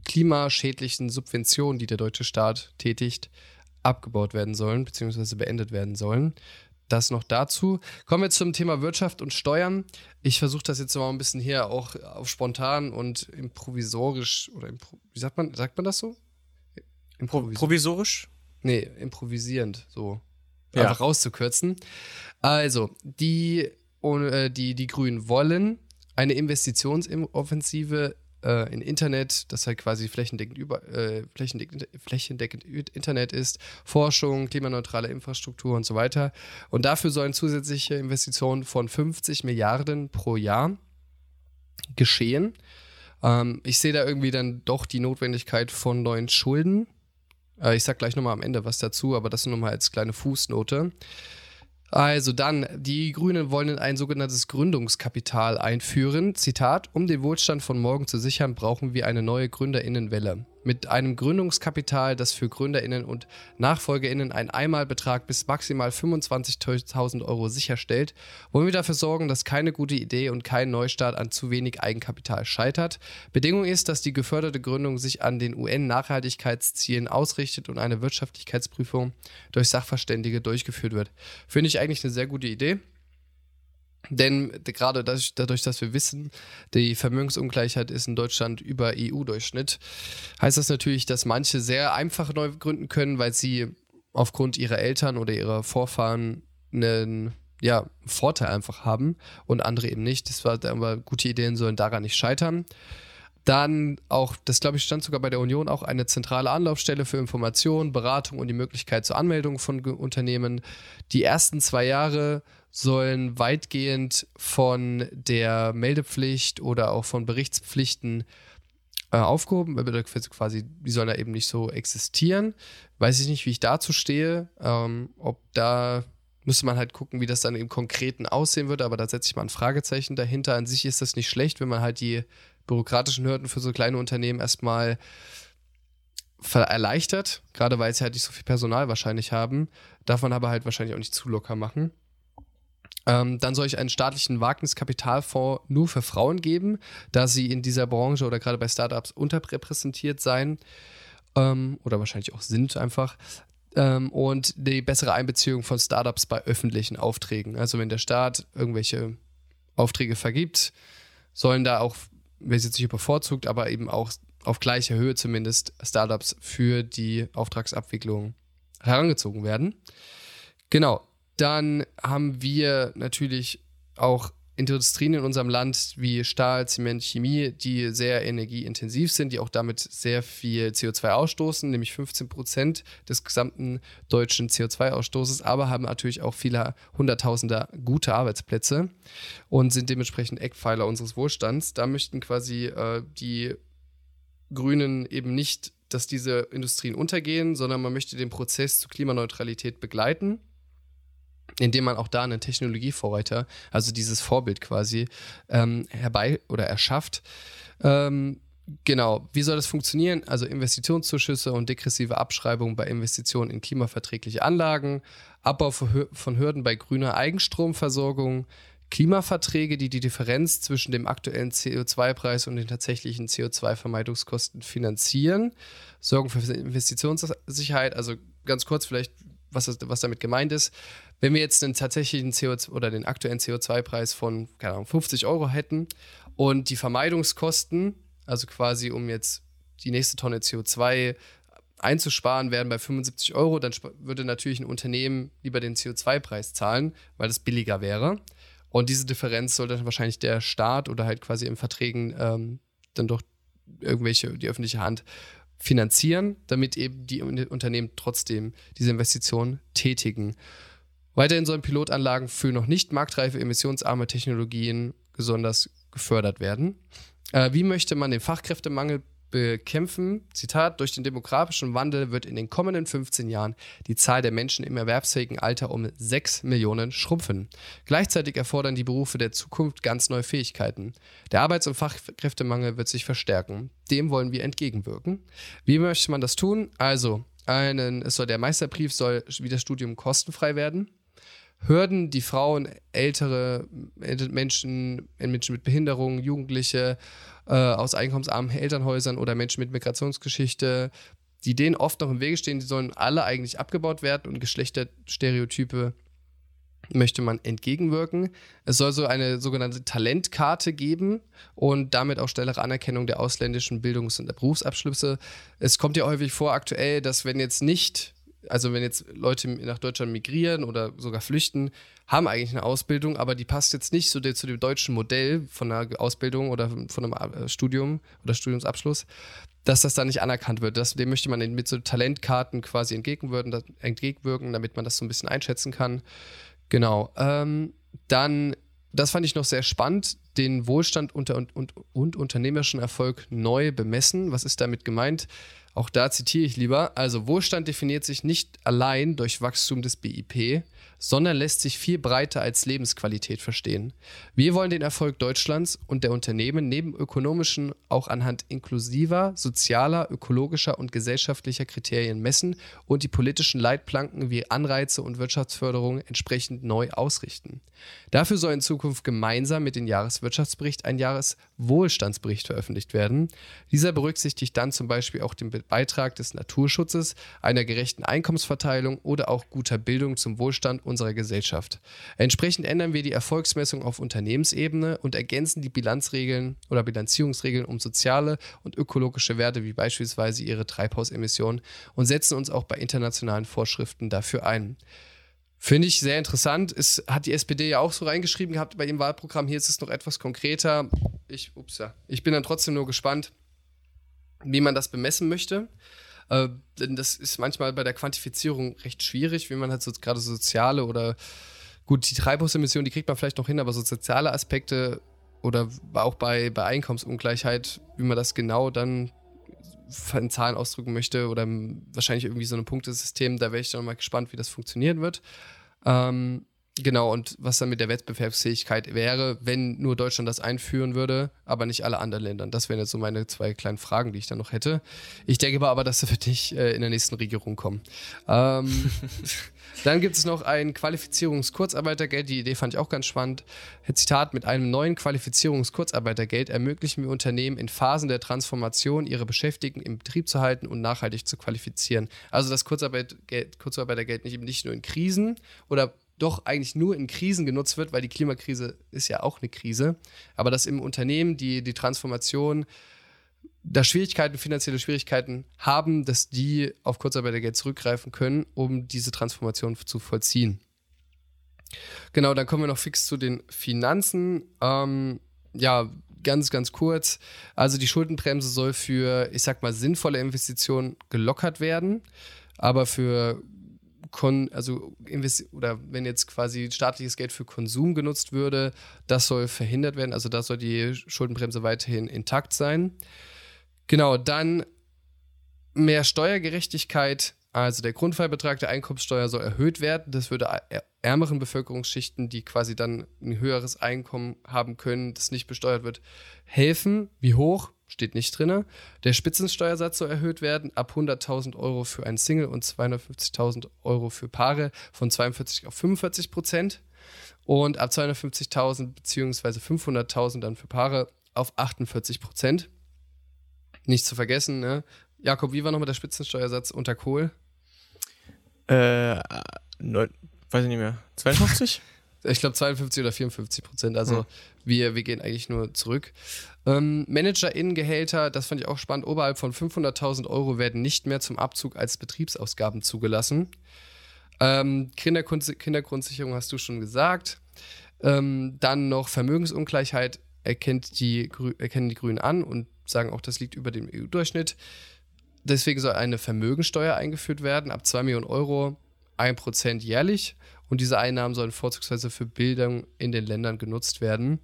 klimaschädlichen Subventionen, die der deutsche Staat tätigt, abgebaut werden sollen, beziehungsweise beendet werden sollen. Das noch dazu. Kommen wir zum Thema Wirtschaft und Steuern. Ich versuche das jetzt mal ein bisschen hier auch auf spontan und improvisorisch oder impro wie sagt man, sagt man das so? Improvis provisorisch? Nee, improvisierend, so. Ja. Einfach rauszukürzen. Also, die, äh, die, die Grünen wollen eine Investitionsoffensive äh, in Internet, das halt quasi flächendeckend, über, äh, flächendeckend, flächendeckend Internet ist, Forschung, klimaneutrale Infrastruktur und so weiter. Und dafür sollen zusätzliche Investitionen von 50 Milliarden pro Jahr geschehen. Ähm, ich sehe da irgendwie dann doch die Notwendigkeit von neuen Schulden. Äh, ich sag gleich nochmal am Ende was dazu, aber das nur nochmal als kleine Fußnote. Also dann, die Grünen wollen ein sogenanntes Gründungskapital einführen. Zitat, um den Wohlstand von morgen zu sichern, brauchen wir eine neue Gründerinnenwelle mit einem Gründungskapital, das für GründerInnen und NachfolgerInnen einen Einmalbetrag bis maximal 25.000 Euro sicherstellt, wollen wir dafür sorgen, dass keine gute Idee und kein Neustart an zu wenig Eigenkapital scheitert. Bedingung ist, dass die geförderte Gründung sich an den UN-Nachhaltigkeitszielen ausrichtet und eine Wirtschaftlichkeitsprüfung durch Sachverständige durchgeführt wird. Finde ich eigentlich eine sehr gute Idee. Denn gerade dadurch, dass wir wissen, die Vermögensungleichheit ist in Deutschland über EU-Durchschnitt, heißt das natürlich, dass manche sehr einfach neu gründen können, weil sie aufgrund ihrer Eltern oder ihrer Vorfahren einen ja, Vorteil einfach haben und andere eben nicht. Das war aber gute Ideen sollen daran nicht scheitern. Dann auch, das glaube ich stand sogar bei der Union auch eine zentrale Anlaufstelle für Information, Beratung und die Möglichkeit zur Anmeldung von Unternehmen. Die ersten zwei Jahre sollen weitgehend von der Meldepflicht oder auch von Berichtspflichten äh, aufgehoben, quasi, die sollen da eben nicht so existieren. Weiß ich nicht, wie ich dazu stehe, ähm, ob da müsste man halt gucken, wie das dann im Konkreten aussehen wird, aber da setze ich mal ein Fragezeichen dahinter. An sich ist das nicht schlecht, wenn man halt die bürokratischen Hürden für so kleine Unternehmen erstmal erleichtert, gerade weil sie halt nicht so viel Personal wahrscheinlich haben, man aber halt wahrscheinlich auch nicht zu locker machen. Ähm, dann soll ich einen staatlichen Wagniskapitalfonds nur für Frauen geben, da sie in dieser Branche oder gerade bei Startups unterrepräsentiert sein ähm, oder wahrscheinlich auch sind einfach. Ähm, und die bessere Einbeziehung von Startups bei öffentlichen Aufträgen. Also wenn der Staat irgendwelche Aufträge vergibt, sollen da auch, wer jetzt nicht bevorzugt, aber eben auch auf gleicher Höhe zumindest Startups für die Auftragsabwicklung herangezogen werden. Genau, dann haben wir natürlich auch Industrien in unserem Land wie Stahl, Zement, Chemie, die sehr energieintensiv sind, die auch damit sehr viel CO2 ausstoßen, nämlich 15 Prozent des gesamten deutschen CO2-Ausstoßes, aber haben natürlich auch viele Hunderttausender gute Arbeitsplätze und sind dementsprechend Eckpfeiler unseres Wohlstands. Da möchten quasi äh, die Grünen eben nicht, dass diese Industrien untergehen, sondern man möchte den Prozess zur Klimaneutralität begleiten indem man auch da einen Technologievorreiter, also dieses Vorbild quasi, ähm, herbei oder erschafft. Ähm, Genau, wie soll das funktionieren? Also Investitionszuschüsse und degressive Abschreibungen bei Investitionen in klimaverträgliche Anlagen, Abbau von Hürden bei grüner Eigenstromversorgung, Klimaverträge, die die Differenz zwischen dem aktuellen CO2-Preis und den tatsächlichen CO2-Vermeidungskosten finanzieren, sorgen für Investitionssicherheit. Also ganz kurz vielleicht, was, was damit gemeint ist. Wenn wir jetzt den tatsächlichen CO2 oder den aktuellen CO2-Preis von keine Ahnung, 50 Euro hätten und die Vermeidungskosten also quasi um jetzt die nächste Tonne CO2 einzusparen, werden bei 75 Euro, dann würde natürlich ein Unternehmen lieber den CO2-Preis zahlen, weil das billiger wäre. Und diese Differenz sollte dann wahrscheinlich der Staat oder halt quasi in Verträgen ähm, dann doch irgendwelche, die öffentliche Hand finanzieren, damit eben die Unternehmen trotzdem diese Investitionen tätigen. Weiterhin sollen Pilotanlagen für noch nicht marktreife emissionsarme Technologien besonders gefördert werden. Äh, wie möchte man den Fachkräftemangel bekämpfen? Zitat: Durch den demografischen Wandel wird in den kommenden 15 Jahren die Zahl der Menschen im erwerbsfähigen Alter um 6 Millionen schrumpfen. Gleichzeitig erfordern die Berufe der Zukunft ganz neue Fähigkeiten. Der Arbeits- und Fachkräftemangel wird sich verstärken. Dem wollen wir entgegenwirken. Wie möchte man das tun? Also, einen, es soll, der Meisterbrief soll wie das Studium kostenfrei werden. Hürden, die Frauen, ältere Menschen, Menschen mit Behinderungen, Jugendliche äh, aus einkommensarmen Elternhäusern oder Menschen mit Migrationsgeschichte, die denen oft noch im Wege stehen, die sollen alle eigentlich abgebaut werden und Geschlechterstereotype möchte man entgegenwirken. Es soll so eine sogenannte Talentkarte geben und damit auch schnellere Anerkennung der ausländischen Bildungs- und Berufsabschlüsse. Es kommt ja häufig vor aktuell, dass wenn jetzt nicht also wenn jetzt Leute nach Deutschland migrieren oder sogar flüchten, haben eigentlich eine Ausbildung, aber die passt jetzt nicht so zu dem deutschen Modell von einer Ausbildung oder von einem äh, Studium oder Studiumsabschluss, dass das da nicht anerkannt wird. Das, dem möchte man mit so Talentkarten quasi entgegenwirken, entgegenwirken, damit man das so ein bisschen einschätzen kann. Genau. Ähm, dann, das fand ich noch sehr spannend, den Wohlstand unter, und, und, und unternehmerischen Erfolg neu bemessen. Was ist damit gemeint? Auch da zitiere ich lieber. Also Wohlstand definiert sich nicht allein durch Wachstum des BIP, sondern lässt sich viel breiter als Lebensqualität verstehen. Wir wollen den Erfolg Deutschlands und der Unternehmen neben ökonomischen auch anhand inklusiver, sozialer, ökologischer und gesellschaftlicher Kriterien messen und die politischen Leitplanken wie Anreize und Wirtschaftsförderung entsprechend neu ausrichten. Dafür soll in Zukunft gemeinsam mit dem Jahreswirtschaftsbericht ein Jahreswohlstandsbericht veröffentlicht werden. Dieser berücksichtigt dann zum Beispiel auch den Beitrag des Naturschutzes, einer gerechten Einkommensverteilung oder auch guter Bildung zum Wohlstand unserer Gesellschaft. Entsprechend ändern wir die Erfolgsmessung auf Unternehmensebene und ergänzen die Bilanzregeln oder Bilanzierungsregeln um soziale und ökologische Werte wie beispielsweise ihre Treibhausemissionen und setzen uns auch bei internationalen Vorschriften dafür ein. Finde ich sehr interessant. Es hat die SPD ja auch so reingeschrieben gehabt bei ihrem Wahlprogramm. Hier ist es noch etwas konkreter. Ich, ups, ja. ich bin dann trotzdem nur gespannt, wie man das bemessen möchte. Äh, denn das ist manchmal bei der Quantifizierung recht schwierig, wie man halt so gerade soziale oder gut, die Treibhausemissionen, die kriegt man vielleicht noch hin, aber so soziale Aspekte oder auch bei, bei Einkommensungleichheit, wie man das genau dann in Zahlen ausdrücken möchte oder wahrscheinlich irgendwie so ein Punktesystem, da wäre ich dann mal gespannt, wie das funktionieren wird. Ähm, Genau, und was dann mit der Wettbewerbsfähigkeit wäre, wenn nur Deutschland das einführen würde, aber nicht alle anderen Länder. Das wären jetzt so meine zwei kleinen Fragen, die ich dann noch hätte. Ich denke aber, dass sie für dich äh, in der nächsten Regierung kommen. Ähm, dann gibt es noch ein Qualifizierungskurzarbeitergeld. Die Idee fand ich auch ganz spannend. Zitat: Mit einem neuen Qualifizierungskurzarbeitergeld ermöglichen wir Unternehmen in Phasen der Transformation ihre Beschäftigten im Betrieb zu halten und nachhaltig zu qualifizieren. Also das Kurzarbeitergeld, Kurzarbeitergeld nicht eben nicht nur in Krisen oder doch eigentlich nur in Krisen genutzt wird, weil die Klimakrise ist ja auch eine Krise, aber dass im Unternehmen die, die Transformation da Schwierigkeiten, finanzielle Schwierigkeiten haben, dass die auf Kurzarbeitergeld zurückgreifen können, um diese Transformation zu vollziehen. Genau, dann kommen wir noch fix zu den Finanzen. Ähm, ja, ganz, ganz kurz. Also die Schuldenbremse soll für, ich sag mal, sinnvolle Investitionen gelockert werden, aber für Kon also oder wenn jetzt quasi staatliches Geld für Konsum genutzt würde, das soll verhindert werden. Also da soll die Schuldenbremse weiterhin intakt sein. Genau, dann mehr Steuergerechtigkeit Also der Grundfreibetrag der Einkommenssteuer soll erhöht werden. Das würde ärmeren Bevölkerungsschichten, die quasi dann ein höheres Einkommen haben können, das nicht besteuert wird, helfen. Wie hoch? Steht nicht drin. Der Spitzensteuersatz soll erhöht werden, ab 100.000 Euro für ein Single und 250.000 Euro für Paare von 42 auf 45 Prozent. Und ab 250.000 bzw. 500.000 dann für Paare auf 48 Prozent. Nicht zu vergessen, ne? Jakob, wie war nochmal der Spitzensteuersatz unter Kohl? Äh, neun, weiß ich nicht mehr. 52? ich glaube 52 oder 54 Prozent. Also hm. wir, wir gehen eigentlich nur zurück. Ähm, ManagerInnen-Gehälter, das fand ich auch spannend, oberhalb von 500.000 Euro werden nicht mehr zum Abzug als Betriebsausgaben zugelassen. Ähm, Kindergrund Kindergrundsicherung hast du schon gesagt. Ähm, dann noch Vermögensungleichheit erkennt die, erkennen die Grünen an und sagen auch, das liegt über dem EU-Durchschnitt. Deswegen soll eine Vermögensteuer eingeführt werden, ab 2 Millionen Euro, 1% jährlich. Und diese Einnahmen sollen vorzugsweise für Bildung in den Ländern genutzt werden.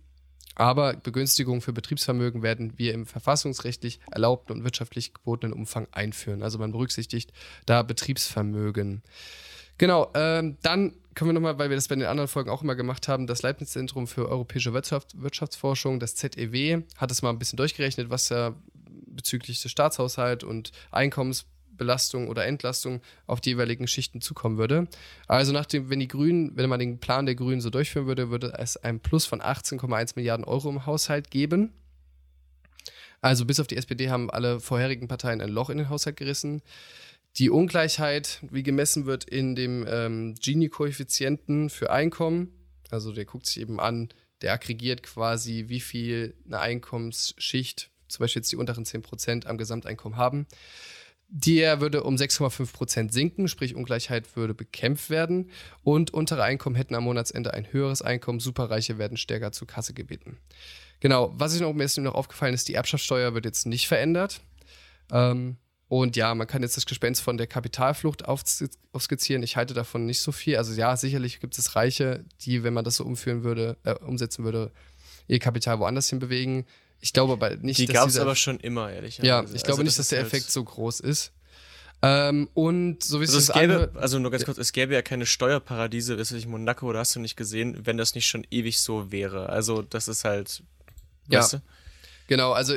Aber Begünstigungen für Betriebsvermögen werden wir im verfassungsrechtlich erlaubten und wirtschaftlich gebotenen Umfang einführen. Also man berücksichtigt da Betriebsvermögen. Genau, ähm, dann können wir nochmal, weil wir das bei den anderen Folgen auch immer gemacht haben, das Leibniz-Zentrum für europäische Wirtschaft, Wirtschaftsforschung, das ZEW, hat es mal ein bisschen durchgerechnet, was ja bezüglich des Staatshaushalts und Einkommensbelastung oder Entlastung auf die jeweiligen Schichten zukommen würde. Also nachdem, wenn die Grünen, wenn man den Plan der Grünen so durchführen würde, würde es ein Plus von 18,1 Milliarden Euro im Haushalt geben. Also bis auf die SPD haben alle vorherigen Parteien ein Loch in den Haushalt gerissen. Die Ungleichheit, wie gemessen wird in dem ähm, Gini-Koeffizienten für Einkommen, also der guckt sich eben an, der aggregiert quasi, wie viel eine Einkommensschicht zum Beispiel jetzt die unteren 10% am Gesamteinkommen haben, der würde um 6,5% sinken, sprich Ungleichheit würde bekämpft werden und untere Einkommen hätten am Monatsende ein höheres Einkommen, Superreiche werden stärker zur Kasse gebeten. Genau, was ich noch, mir ist noch aufgefallen ist, die Erbschaftssteuer wird jetzt nicht verändert. Ähm, und ja, man kann jetzt das Gespenst von der Kapitalflucht aufskizzieren. Ich halte davon nicht so viel. Also ja, sicherlich gibt es Reiche, die, wenn man das so umführen würde, äh, umsetzen würde, ihr Kapital woanders hin bewegen. Ich glaube aber nicht, die dass. Die gab es aber schon immer, ehrlich. Ja, ich glaube also, nicht, dass der halt Effekt so groß ist. Ähm, und so wie also es gäbe, also nur ganz kurz, es gäbe ja keine Steuerparadiese, weiß ich, Monaco oder hast du nicht gesehen, wenn das nicht schon ewig so wäre. Also das ist halt, ja, weißt du? genau. Also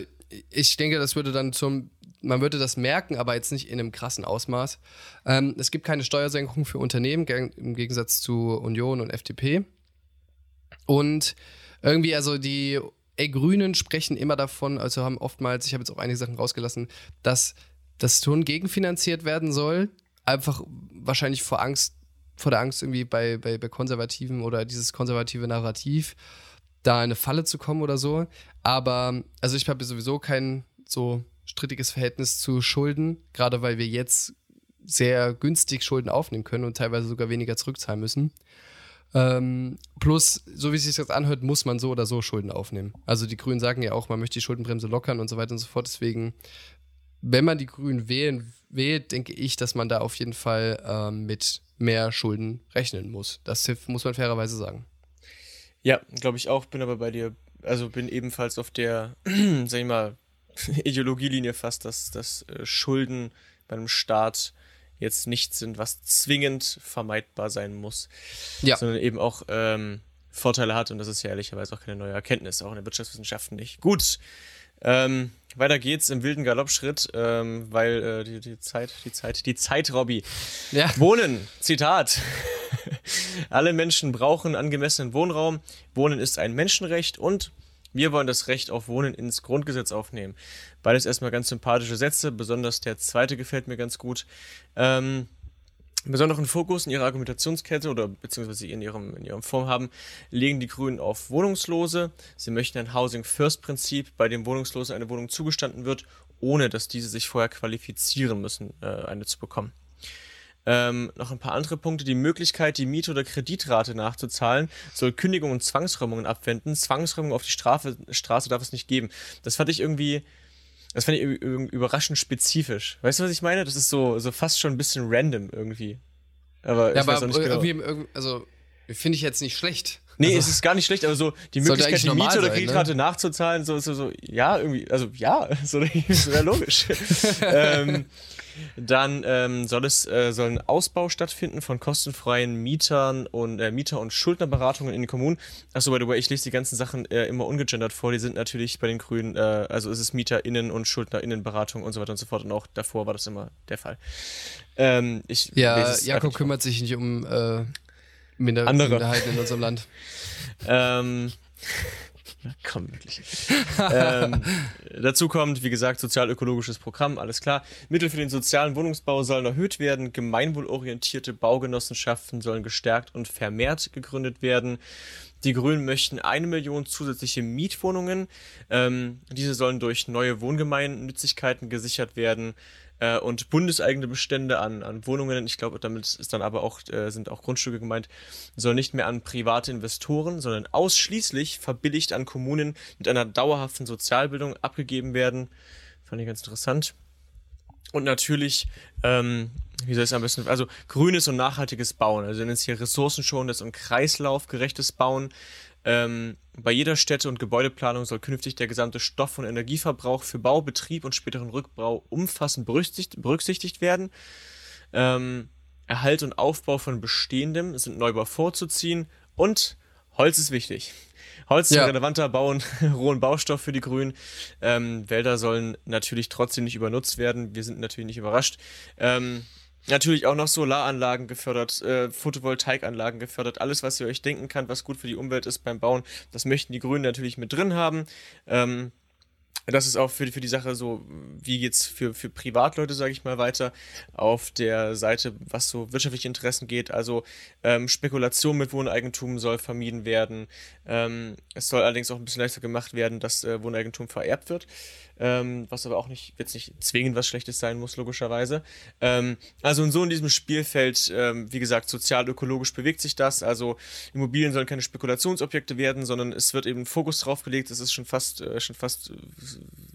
ich denke, das würde dann zum, man würde das merken, aber jetzt nicht in einem krassen Ausmaß. Ähm, es gibt keine Steuersenkung für Unternehmen im Gegensatz zu Union und FDP. Und irgendwie also die ey, Grünen sprechen immer davon, also haben oftmals, ich habe jetzt auch einige Sachen rausgelassen, dass das schon gegenfinanziert werden soll. Einfach wahrscheinlich vor Angst, vor der Angst irgendwie bei, bei, bei Konservativen oder dieses konservative Narrativ, da in eine Falle zu kommen oder so. Aber, also ich habe sowieso kein so strittiges Verhältnis zu Schulden, gerade weil wir jetzt sehr günstig Schulden aufnehmen können und teilweise sogar weniger zurückzahlen müssen. Ähm, plus, so wie es sich jetzt anhört, muss man so oder so Schulden aufnehmen. Also die Grünen sagen ja auch, man möchte die Schuldenbremse lockern und so weiter und so fort. Deswegen, wenn man die Grünen wählen, wählt, denke ich, dass man da auf jeden Fall ähm, mit mehr Schulden rechnen muss. Das muss man fairerweise sagen. Ja, glaube ich auch. Bin aber bei dir, also bin ebenfalls auf der, sag ich mal, Ideologielinie fast, dass, dass äh, Schulden beim Staat jetzt nichts sind, was zwingend vermeidbar sein muss, ja. sondern eben auch ähm, Vorteile hat und das ist ja ehrlicherweise auch keine neue Erkenntnis, auch in der Wirtschaftswissenschaften nicht. Gut, ähm, weiter geht's im wilden Galoppschritt, ähm, weil äh, die, die Zeit, die Zeit, die Zeit, Robby. Ja. Wohnen, Zitat. Alle Menschen brauchen angemessenen Wohnraum. Wohnen ist ein Menschenrecht und wir wollen das Recht auf Wohnen ins Grundgesetz aufnehmen. Beides erstmal ganz sympathische Sätze, besonders der zweite gefällt mir ganz gut. Ähm, besonderen Fokus in ihrer Argumentationskette oder beziehungsweise in ihrem, in ihrem Vorhaben legen die Grünen auf Wohnungslose. Sie möchten ein Housing First Prinzip, bei dem Wohnungslosen eine Wohnung zugestanden wird, ohne dass diese sich vorher qualifizieren müssen, äh, eine zu bekommen. Ähm, noch ein paar andere Punkte. Die Möglichkeit, die Miete oder Kreditrate nachzuzahlen, soll Kündigungen und Zwangsräumungen abwenden. Zwangsräumungen auf die Strafe, Straße darf es nicht geben. Das fand ich irgendwie, das fand ich überraschend spezifisch. Weißt du, was ich meine? Das ist so, so fast schon ein bisschen random irgendwie. Aber ja, aber genau. irgendwie, also Finde ich jetzt nicht schlecht. Nee, also, es ist gar nicht schlecht, aber so die Möglichkeit, die Miete oder Kreditrate ne? nachzuzahlen, so, so, so, ja, irgendwie, also ja, so wäre logisch. ähm, dann ähm, soll es äh, soll ein Ausbau stattfinden von kostenfreien Mietern und äh, Mieter- und Schuldnerberatungen in den Kommunen. Achso, by the way, ich lese die ganzen Sachen äh, immer ungegendert vor. Die sind natürlich bei den Grünen, äh, also es ist MieterInnen und SchuldnerInnenberatung und so weiter und so fort. Und auch davor war das immer der Fall. Ähm, ich ja, Jakob kümmert sich nicht um äh, Minder Andere. Minderheiten in unserem Land. ähm, komm, wirklich. ähm, dazu kommt, wie gesagt, sozial-ökologisches Programm, alles klar. Mittel für den sozialen Wohnungsbau sollen erhöht werden. Gemeinwohlorientierte Baugenossenschaften sollen gestärkt und vermehrt gegründet werden. Die Grünen möchten eine Million zusätzliche Mietwohnungen. Ähm, diese sollen durch neue Wohngemeinnützigkeiten gesichert werden äh, und bundeseigene Bestände an, an Wohnungen, ich glaube, damit ist dann aber auch, äh, sind auch Grundstücke gemeint, soll nicht mehr an private Investoren, sondern ausschließlich verbilligt an Kommunen mit einer dauerhaften Sozialbildung abgegeben werden. Fand ich ganz interessant. Und natürlich, ähm, wie soll ich es am besten, also grünes und nachhaltiges Bauen, also wenn es hier ressourcenschonendes und kreislaufgerechtes Bauen, ähm, bei jeder Städte- und Gebäudeplanung soll künftig der gesamte Stoff- und Energieverbrauch für Bau, Betrieb und späteren Rückbau umfassend berücksichtigt, berücksichtigt werden. Ähm, Erhalt und Aufbau von Bestehendem sind Neubau vorzuziehen und Holz ist wichtig. Holz ist ja. ein relevanter Bau und rohen Baustoff für die Grünen. Ähm, Wälder sollen natürlich trotzdem nicht übernutzt werden. Wir sind natürlich nicht überrascht. Ähm, Natürlich auch noch Solaranlagen gefördert, äh, Photovoltaikanlagen gefördert, alles, was ihr euch denken könnt, was gut für die Umwelt ist beim Bauen, das möchten die Grünen natürlich mit drin haben. Ähm, das ist auch für, für die Sache so, wie geht's für, für Privatleute, sage ich mal, weiter auf der Seite, was so wirtschaftliche Interessen geht. Also ähm, Spekulation mit Wohneigentum soll vermieden werden. Ähm, es soll allerdings auch ein bisschen leichter gemacht werden, dass äh, Wohneigentum vererbt wird ähm, was aber auch nicht, jetzt nicht zwingend was Schlechtes sein muss, logischerweise. Ähm, also und so in diesem Spielfeld, ähm, wie gesagt, sozial-ökologisch bewegt sich das. Also Immobilien sollen keine Spekulationsobjekte werden, sondern es wird eben Fokus drauf gelegt. Es ist schon fast, äh, schon fast,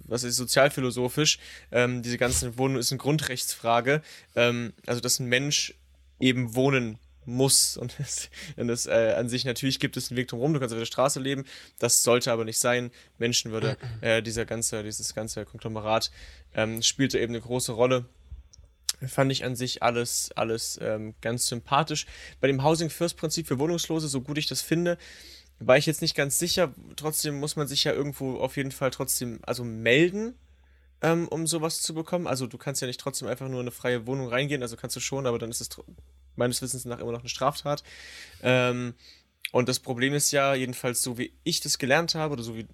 was ist sozialphilosophisch. Ähm, diese ganze Wohnung ist eine Grundrechtsfrage. Ähm, also dass ein Mensch eben wohnen muss. Und es äh, an sich natürlich gibt es einen Weg drumherum, du kannst auf der Straße leben. Das sollte aber nicht sein. Menschenwürde, äh, dieser ganze, dieses ganze Konglomerat ähm, spielte eben eine große Rolle. Fand ich an sich alles, alles ähm, ganz sympathisch. Bei dem Housing First Prinzip für Wohnungslose, so gut ich das finde, war ich jetzt nicht ganz sicher. Trotzdem muss man sich ja irgendwo auf jeden Fall trotzdem, also melden, ähm, um sowas zu bekommen. Also du kannst ja nicht trotzdem einfach nur in eine freie Wohnung reingehen, also kannst du schon, aber dann ist es meines Wissens nach immer noch eine Straftat. Ähm, und das Problem ist ja, jedenfalls so wie ich das gelernt habe oder so wie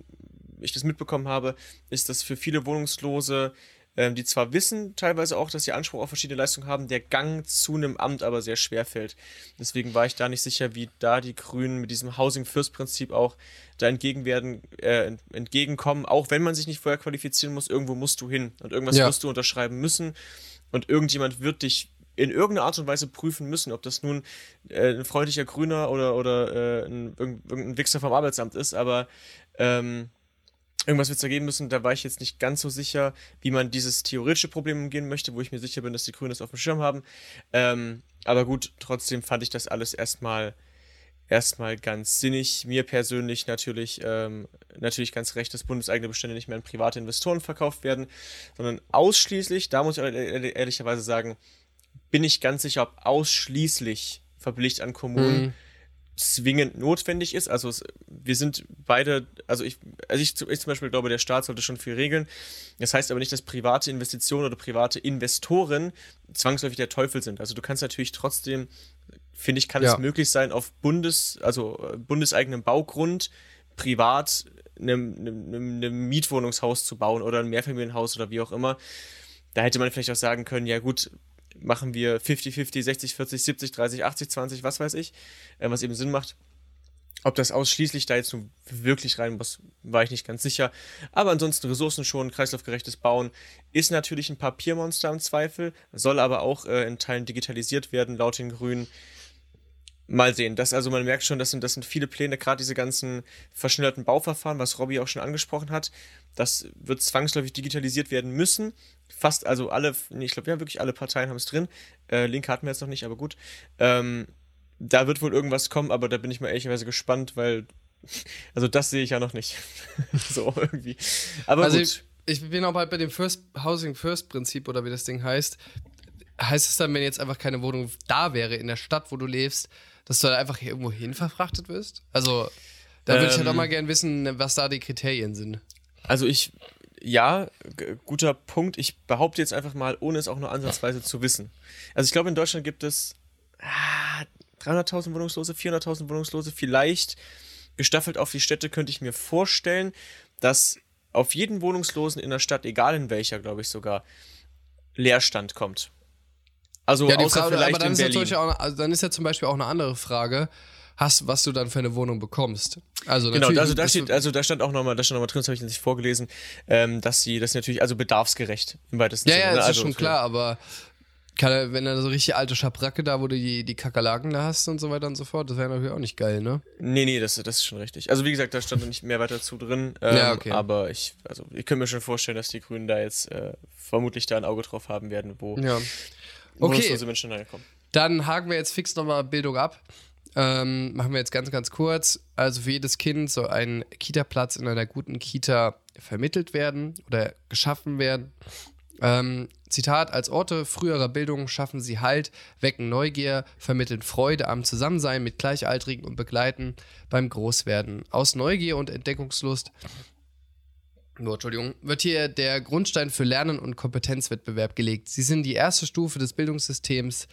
ich das mitbekommen habe, ist, dass für viele Wohnungslose, ähm, die zwar wissen teilweise auch, dass sie Anspruch auf verschiedene Leistungen haben, der Gang zu einem Amt aber sehr schwer fällt. Deswegen war ich da nicht sicher, wie da die Grünen mit diesem Housing First Prinzip auch da entgegen werden, äh, entgegenkommen. Auch wenn man sich nicht vorher qualifizieren muss, irgendwo musst du hin und irgendwas ja. wirst du unterschreiben müssen und irgendjemand wird dich in irgendeiner Art und Weise prüfen müssen, ob das nun äh, ein freundlicher Grüner oder, oder äh, ein, irgendein Wichser vom Arbeitsamt ist, aber ähm, irgendwas wird es da geben müssen. Da war ich jetzt nicht ganz so sicher, wie man dieses theoretische Problem umgehen möchte, wo ich mir sicher bin, dass die Grünen das auf dem Schirm haben. Ähm, aber gut, trotzdem fand ich das alles erstmal erstmal ganz sinnig. Mir persönlich natürlich, ähm, natürlich ganz recht, dass bundeseigene Bestände nicht mehr an private Investoren verkauft werden, sondern ausschließlich, da muss ich ehrlicherweise sagen, bin ich ganz sicher, ob ausschließlich Verpflicht an Kommunen mhm. Zwingend notwendig ist. Also es, wir sind beide, also ich, also ich, ich zum Beispiel glaube, der Staat sollte schon viel regeln. Das heißt aber nicht, dass private Investitionen oder private Investoren zwangsläufig der Teufel sind. Also du kannst natürlich trotzdem, finde ich, kann ja. es möglich sein, auf Bundes, also äh, bundeseigenem Baugrund privat einem Mietwohnungshaus zu bauen oder ein Mehrfamilienhaus oder wie auch immer. Da hätte man vielleicht auch sagen können, ja gut, machen wir 50-50, 60-40, 70-30, 80-20, was weiß ich, äh, was eben Sinn macht. Ob das ausschließlich da jetzt nun wirklich rein muss, war ich nicht ganz sicher. Aber ansonsten Ressourcen schon, kreislaufgerechtes Bauen ist natürlich ein Papiermonster im Zweifel, soll aber auch äh, in Teilen digitalisiert werden, laut den Grünen. Mal sehen. Das, also man merkt schon, das sind, das sind viele Pläne, gerade diese ganzen verschnellerten Bauverfahren, was Robby auch schon angesprochen hat. Das wird zwangsläufig digitalisiert werden müssen. Fast, also alle, nee, ich glaube, ja, wirklich alle Parteien haben es drin. Äh, Link hatten wir jetzt noch nicht, aber gut. Ähm, da wird wohl irgendwas kommen, aber da bin ich mal ehrlicherweise gespannt, weil also das sehe ich ja noch nicht. so irgendwie. Aber also gut. Ich, ich bin auch halt bei dem First Housing First Prinzip oder wie das Ding heißt. Heißt es dann, wenn jetzt einfach keine Wohnung da wäre in der Stadt, wo du lebst, dass du da einfach irgendwo hin verfrachtet wirst? Also, da würde ähm, ich halt auch mal gerne wissen, was da die Kriterien sind. Also ich, ja, guter Punkt. Ich behaupte jetzt einfach mal, ohne es auch nur ansatzweise zu wissen. Also ich glaube, in Deutschland gibt es ah, 300.000 Wohnungslose, 400.000 Wohnungslose, vielleicht gestaffelt auf die Städte könnte ich mir vorstellen, dass auf jeden Wohnungslosen in der Stadt, egal in welcher, glaube ich sogar, Leerstand kommt. Also ja, außer Frage, vielleicht aber dann in ist Auch, also dann ist ja zum Beispiel auch eine andere Frage hast, was du dann für eine Wohnung bekommst. Also genau, also da steht, also da stand auch nochmal, da stand nochmal drin, das habe ich nicht vorgelesen, ähm, dass sie das natürlich, also bedarfsgerecht im weitesten ja, Sinne. Ja, das also ist schon klar, aber kann, wenn da so richtig alte Schabracke da, wo du die, die Kakerlaken da hast und so weiter und so fort, das wäre natürlich auch nicht geil, ne? Nee, nee, das, das ist schon richtig. Also wie gesagt, da stand nicht mehr weiter zu drin. Ähm, ja, okay. Aber ich, also ich könnte mir schon vorstellen, dass die Grünen da jetzt äh, vermutlich da ein Auge drauf haben werden, wo ja. Okay. Menschen reinkommen. Dann haken wir jetzt fix nochmal Bildung ab. Ähm, machen wir jetzt ganz, ganz kurz. Also für jedes Kind soll ein Kita-Platz in einer guten Kita vermittelt werden oder geschaffen werden. Ähm, Zitat, als Orte früherer Bildung schaffen sie Halt, wecken Neugier, vermitteln Freude am Zusammensein mit Gleichaltrigen und begleiten beim Großwerden. Aus Neugier und Entdeckungslust nur, Entschuldigung, wird hier der Grundstein für Lernen und Kompetenzwettbewerb gelegt. Sie sind die erste Stufe des Bildungssystems,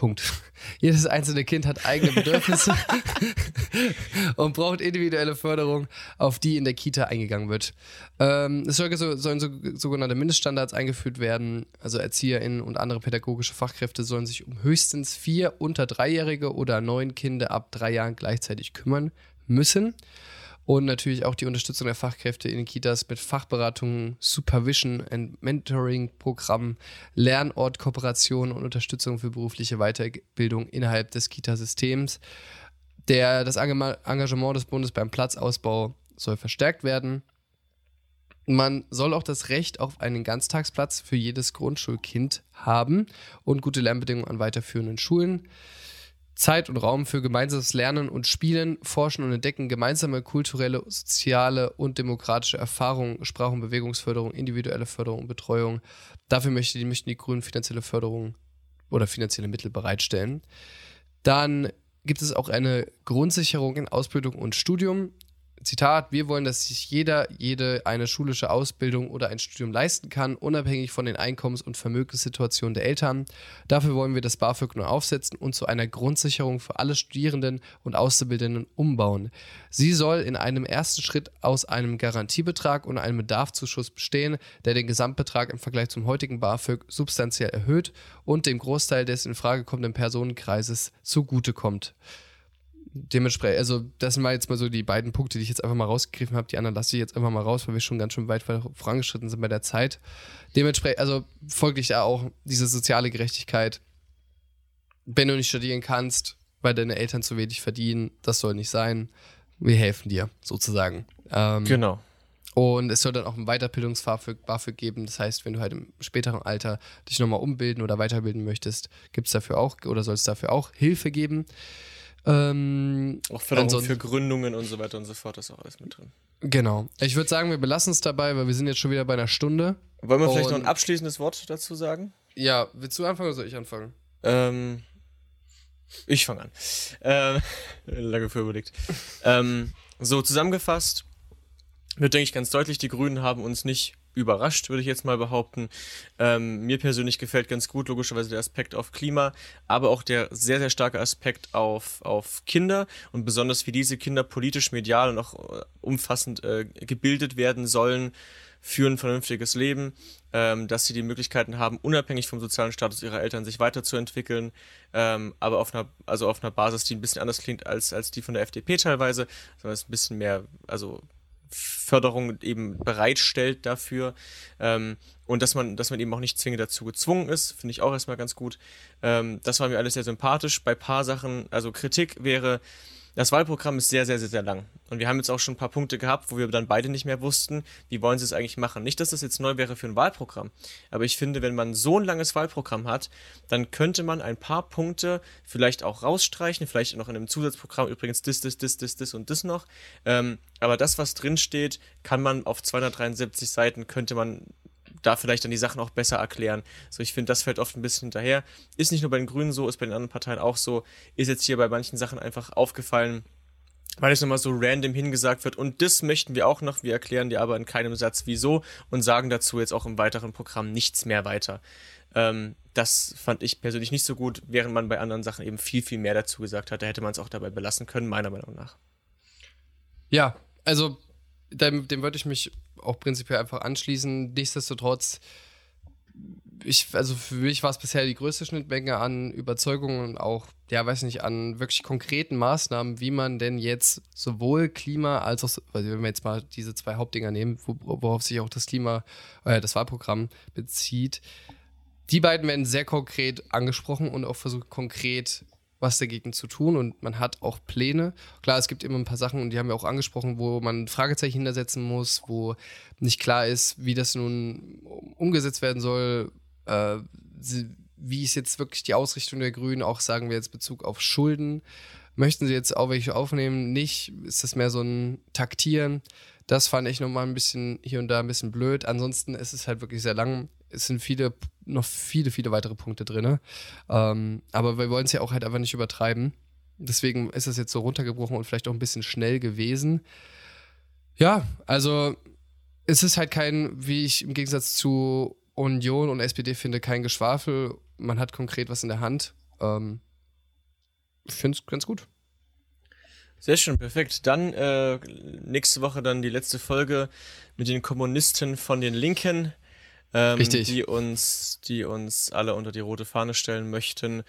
Punkt. Jedes einzelne Kind hat eigene Bedürfnisse und braucht individuelle Förderung, auf die in der Kita eingegangen wird. Ähm, es soll, sollen so, sogenannte Mindeststandards eingeführt werden. Also ErzieherInnen und andere pädagogische Fachkräfte sollen sich um höchstens vier unter Dreijährige oder neun Kinder ab drei Jahren gleichzeitig kümmern müssen und natürlich auch die Unterstützung der Fachkräfte in den Kitas mit Fachberatungen, Supervision and Mentoring-Programmen, Lernortkooperation und Unterstützung für berufliche Weiterbildung innerhalb des Kitasystems. Der, das Engagement des Bundes beim Platzausbau soll verstärkt werden. Man soll auch das Recht auf einen Ganztagsplatz für jedes Grundschulkind haben und gute Lernbedingungen an weiterführenden Schulen. Zeit und Raum für gemeinsames Lernen und Spielen, Forschen und Entdecken, gemeinsame kulturelle, soziale und demokratische Erfahrungen, Sprach- und Bewegungsförderung, individuelle Förderung und Betreuung. Dafür möchte die, möchten die Grünen finanzielle Förderung oder finanzielle Mittel bereitstellen. Dann gibt es auch eine Grundsicherung in Ausbildung und Studium. Zitat, wir wollen, dass sich jeder, jede eine schulische Ausbildung oder ein Studium leisten kann, unabhängig von den Einkommens- und Vermögenssituationen der Eltern. Dafür wollen wir das BAföG neu aufsetzen und zu einer Grundsicherung für alle Studierenden und Auszubildenden umbauen. Sie soll in einem ersten Schritt aus einem Garantiebetrag und einem Bedarfszuschuss bestehen, der den Gesamtbetrag im Vergleich zum heutigen BAföG substanziell erhöht und dem Großteil des in Frage kommenden Personenkreises zugutekommt dementsprechend, also das sind mal jetzt mal so die beiden Punkte, die ich jetzt einfach mal rausgegriffen habe. Die anderen lasse ich jetzt einfach mal raus, weil wir schon ganz schön weit vorangeschritten sind bei der Zeit. Dementsprechend, also folglich ja auch diese soziale Gerechtigkeit. Wenn du nicht studieren kannst, weil deine Eltern zu wenig verdienen, das soll nicht sein. Wir helfen dir, sozusagen. Ähm, genau. Und es soll dann auch ein Weiterbildungsfahrt BAföG geben. Das heißt, wenn du halt im späteren Alter dich nochmal umbilden oder weiterbilden möchtest, gibt es dafür auch oder soll es dafür auch Hilfe geben. Ähm, auch Förderung für Gründungen und so weiter und so fort ist auch alles mit drin. Genau. Ich würde sagen, wir belassen es dabei, weil wir sind jetzt schon wieder bei einer Stunde. Wollen wir und vielleicht noch ein abschließendes Wort dazu sagen? Ja, willst du anfangen oder soll ich anfangen? Ähm, ich fange an. Ähm, lange für überlegt. ähm, so, zusammengefasst wird, denke ich, ganz deutlich, die Grünen haben uns nicht überrascht, würde ich jetzt mal behaupten. Ähm, mir persönlich gefällt ganz gut, logischerweise der Aspekt auf Klima, aber auch der sehr, sehr starke Aspekt auf, auf Kinder und besonders wie diese Kinder politisch, medial und auch äh, umfassend äh, gebildet werden sollen für ein vernünftiges Leben, ähm, dass sie die Möglichkeiten haben, unabhängig vom sozialen Status ihrer Eltern sich weiterzuentwickeln, ähm, aber auf einer, also auf einer Basis, die ein bisschen anders klingt als, als die von der FDP teilweise, sondern es ein bisschen mehr, also Förderung eben bereitstellt dafür. Ähm, und dass man, dass man eben auch nicht zwingend dazu gezwungen ist, finde ich auch erstmal ganz gut. Ähm, das war mir alles sehr sympathisch. Bei paar Sachen, also Kritik wäre, das Wahlprogramm ist sehr, sehr, sehr, sehr lang. Und wir haben jetzt auch schon ein paar Punkte gehabt, wo wir dann beide nicht mehr wussten, wie wollen sie es eigentlich machen. Nicht, dass das jetzt neu wäre für ein Wahlprogramm, aber ich finde, wenn man so ein langes Wahlprogramm hat, dann könnte man ein paar Punkte vielleicht auch rausstreichen, vielleicht noch in einem Zusatzprogramm, übrigens das, das, das, das, das und das noch. Ähm, aber das, was drin steht, kann man auf 273 Seiten, könnte man da vielleicht dann die Sachen auch besser erklären. So, ich finde, das fällt oft ein bisschen hinterher. Ist nicht nur bei den Grünen so, ist bei den anderen Parteien auch so. Ist jetzt hier bei manchen Sachen einfach aufgefallen, weil es nochmal so random hingesagt wird. Und das möchten wir auch noch. Wir erklären dir aber in keinem Satz wieso und sagen dazu jetzt auch im weiteren Programm nichts mehr weiter. Ähm, das fand ich persönlich nicht so gut, während man bei anderen Sachen eben viel, viel mehr dazu gesagt hat. Da hätte man es auch dabei belassen können, meiner Meinung nach. Ja, also dem, dem würde ich mich auch prinzipiell einfach anschließen. Nichtsdestotrotz, ich, also für mich war es bisher die größte Schnittmenge an Überzeugungen und auch, ja, weiß nicht, an wirklich konkreten Maßnahmen, wie man denn jetzt sowohl Klima als auch, also wenn wir jetzt mal diese zwei Hauptdinger nehmen, worauf sich auch das Klima, äh, das Wahlprogramm bezieht, die beiden werden sehr konkret angesprochen und auch versucht konkret was dagegen zu tun und man hat auch Pläne. Klar, es gibt immer ein paar Sachen und die haben wir auch angesprochen, wo man Fragezeichen hintersetzen muss, wo nicht klar ist, wie das nun umgesetzt werden soll, äh, wie ist jetzt wirklich die Ausrichtung der Grünen, auch sagen wir jetzt Bezug auf Schulden. Möchten sie jetzt auch welche aufnehmen? Nicht? Ist das mehr so ein Taktieren? Das fand ich nochmal ein bisschen hier und da ein bisschen blöd. Ansonsten ist es halt wirklich sehr lang. Es sind viele, noch viele, viele weitere Punkte drin. Ähm, aber wir wollen es ja auch halt einfach nicht übertreiben. Deswegen ist es jetzt so runtergebrochen und vielleicht auch ein bisschen schnell gewesen. Ja, also es ist halt kein, wie ich im Gegensatz zu Union und SPD finde, kein Geschwafel. Man hat konkret was in der Hand. Ähm, ich finde es ganz gut. Sehr schön, perfekt. Dann äh, nächste Woche dann die letzte Folge mit den Kommunisten von den Linken, ähm, Richtig. die uns, die uns alle unter die rote Fahne stellen möchten.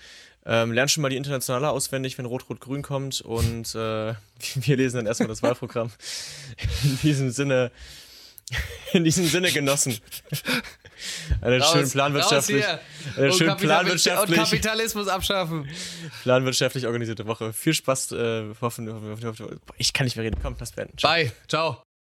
Ähm, lernen schon mal die Internationale auswendig, wenn Rot-Rot-Grün kommt und äh, wir lesen dann erstmal das Wahlprogramm. In diesem Sinne, in diesem Sinne genossen. Eine schön planwirtschaftlich. Eine schön planwirtschaftlich. Und Kapitalismus abschaffen. Planwirtschaftlich organisierte Woche. Viel Spaß. Äh, hoffen, ich kann nicht mehr reden. Komm, lass beenden. Ciao. Bye. Ciao.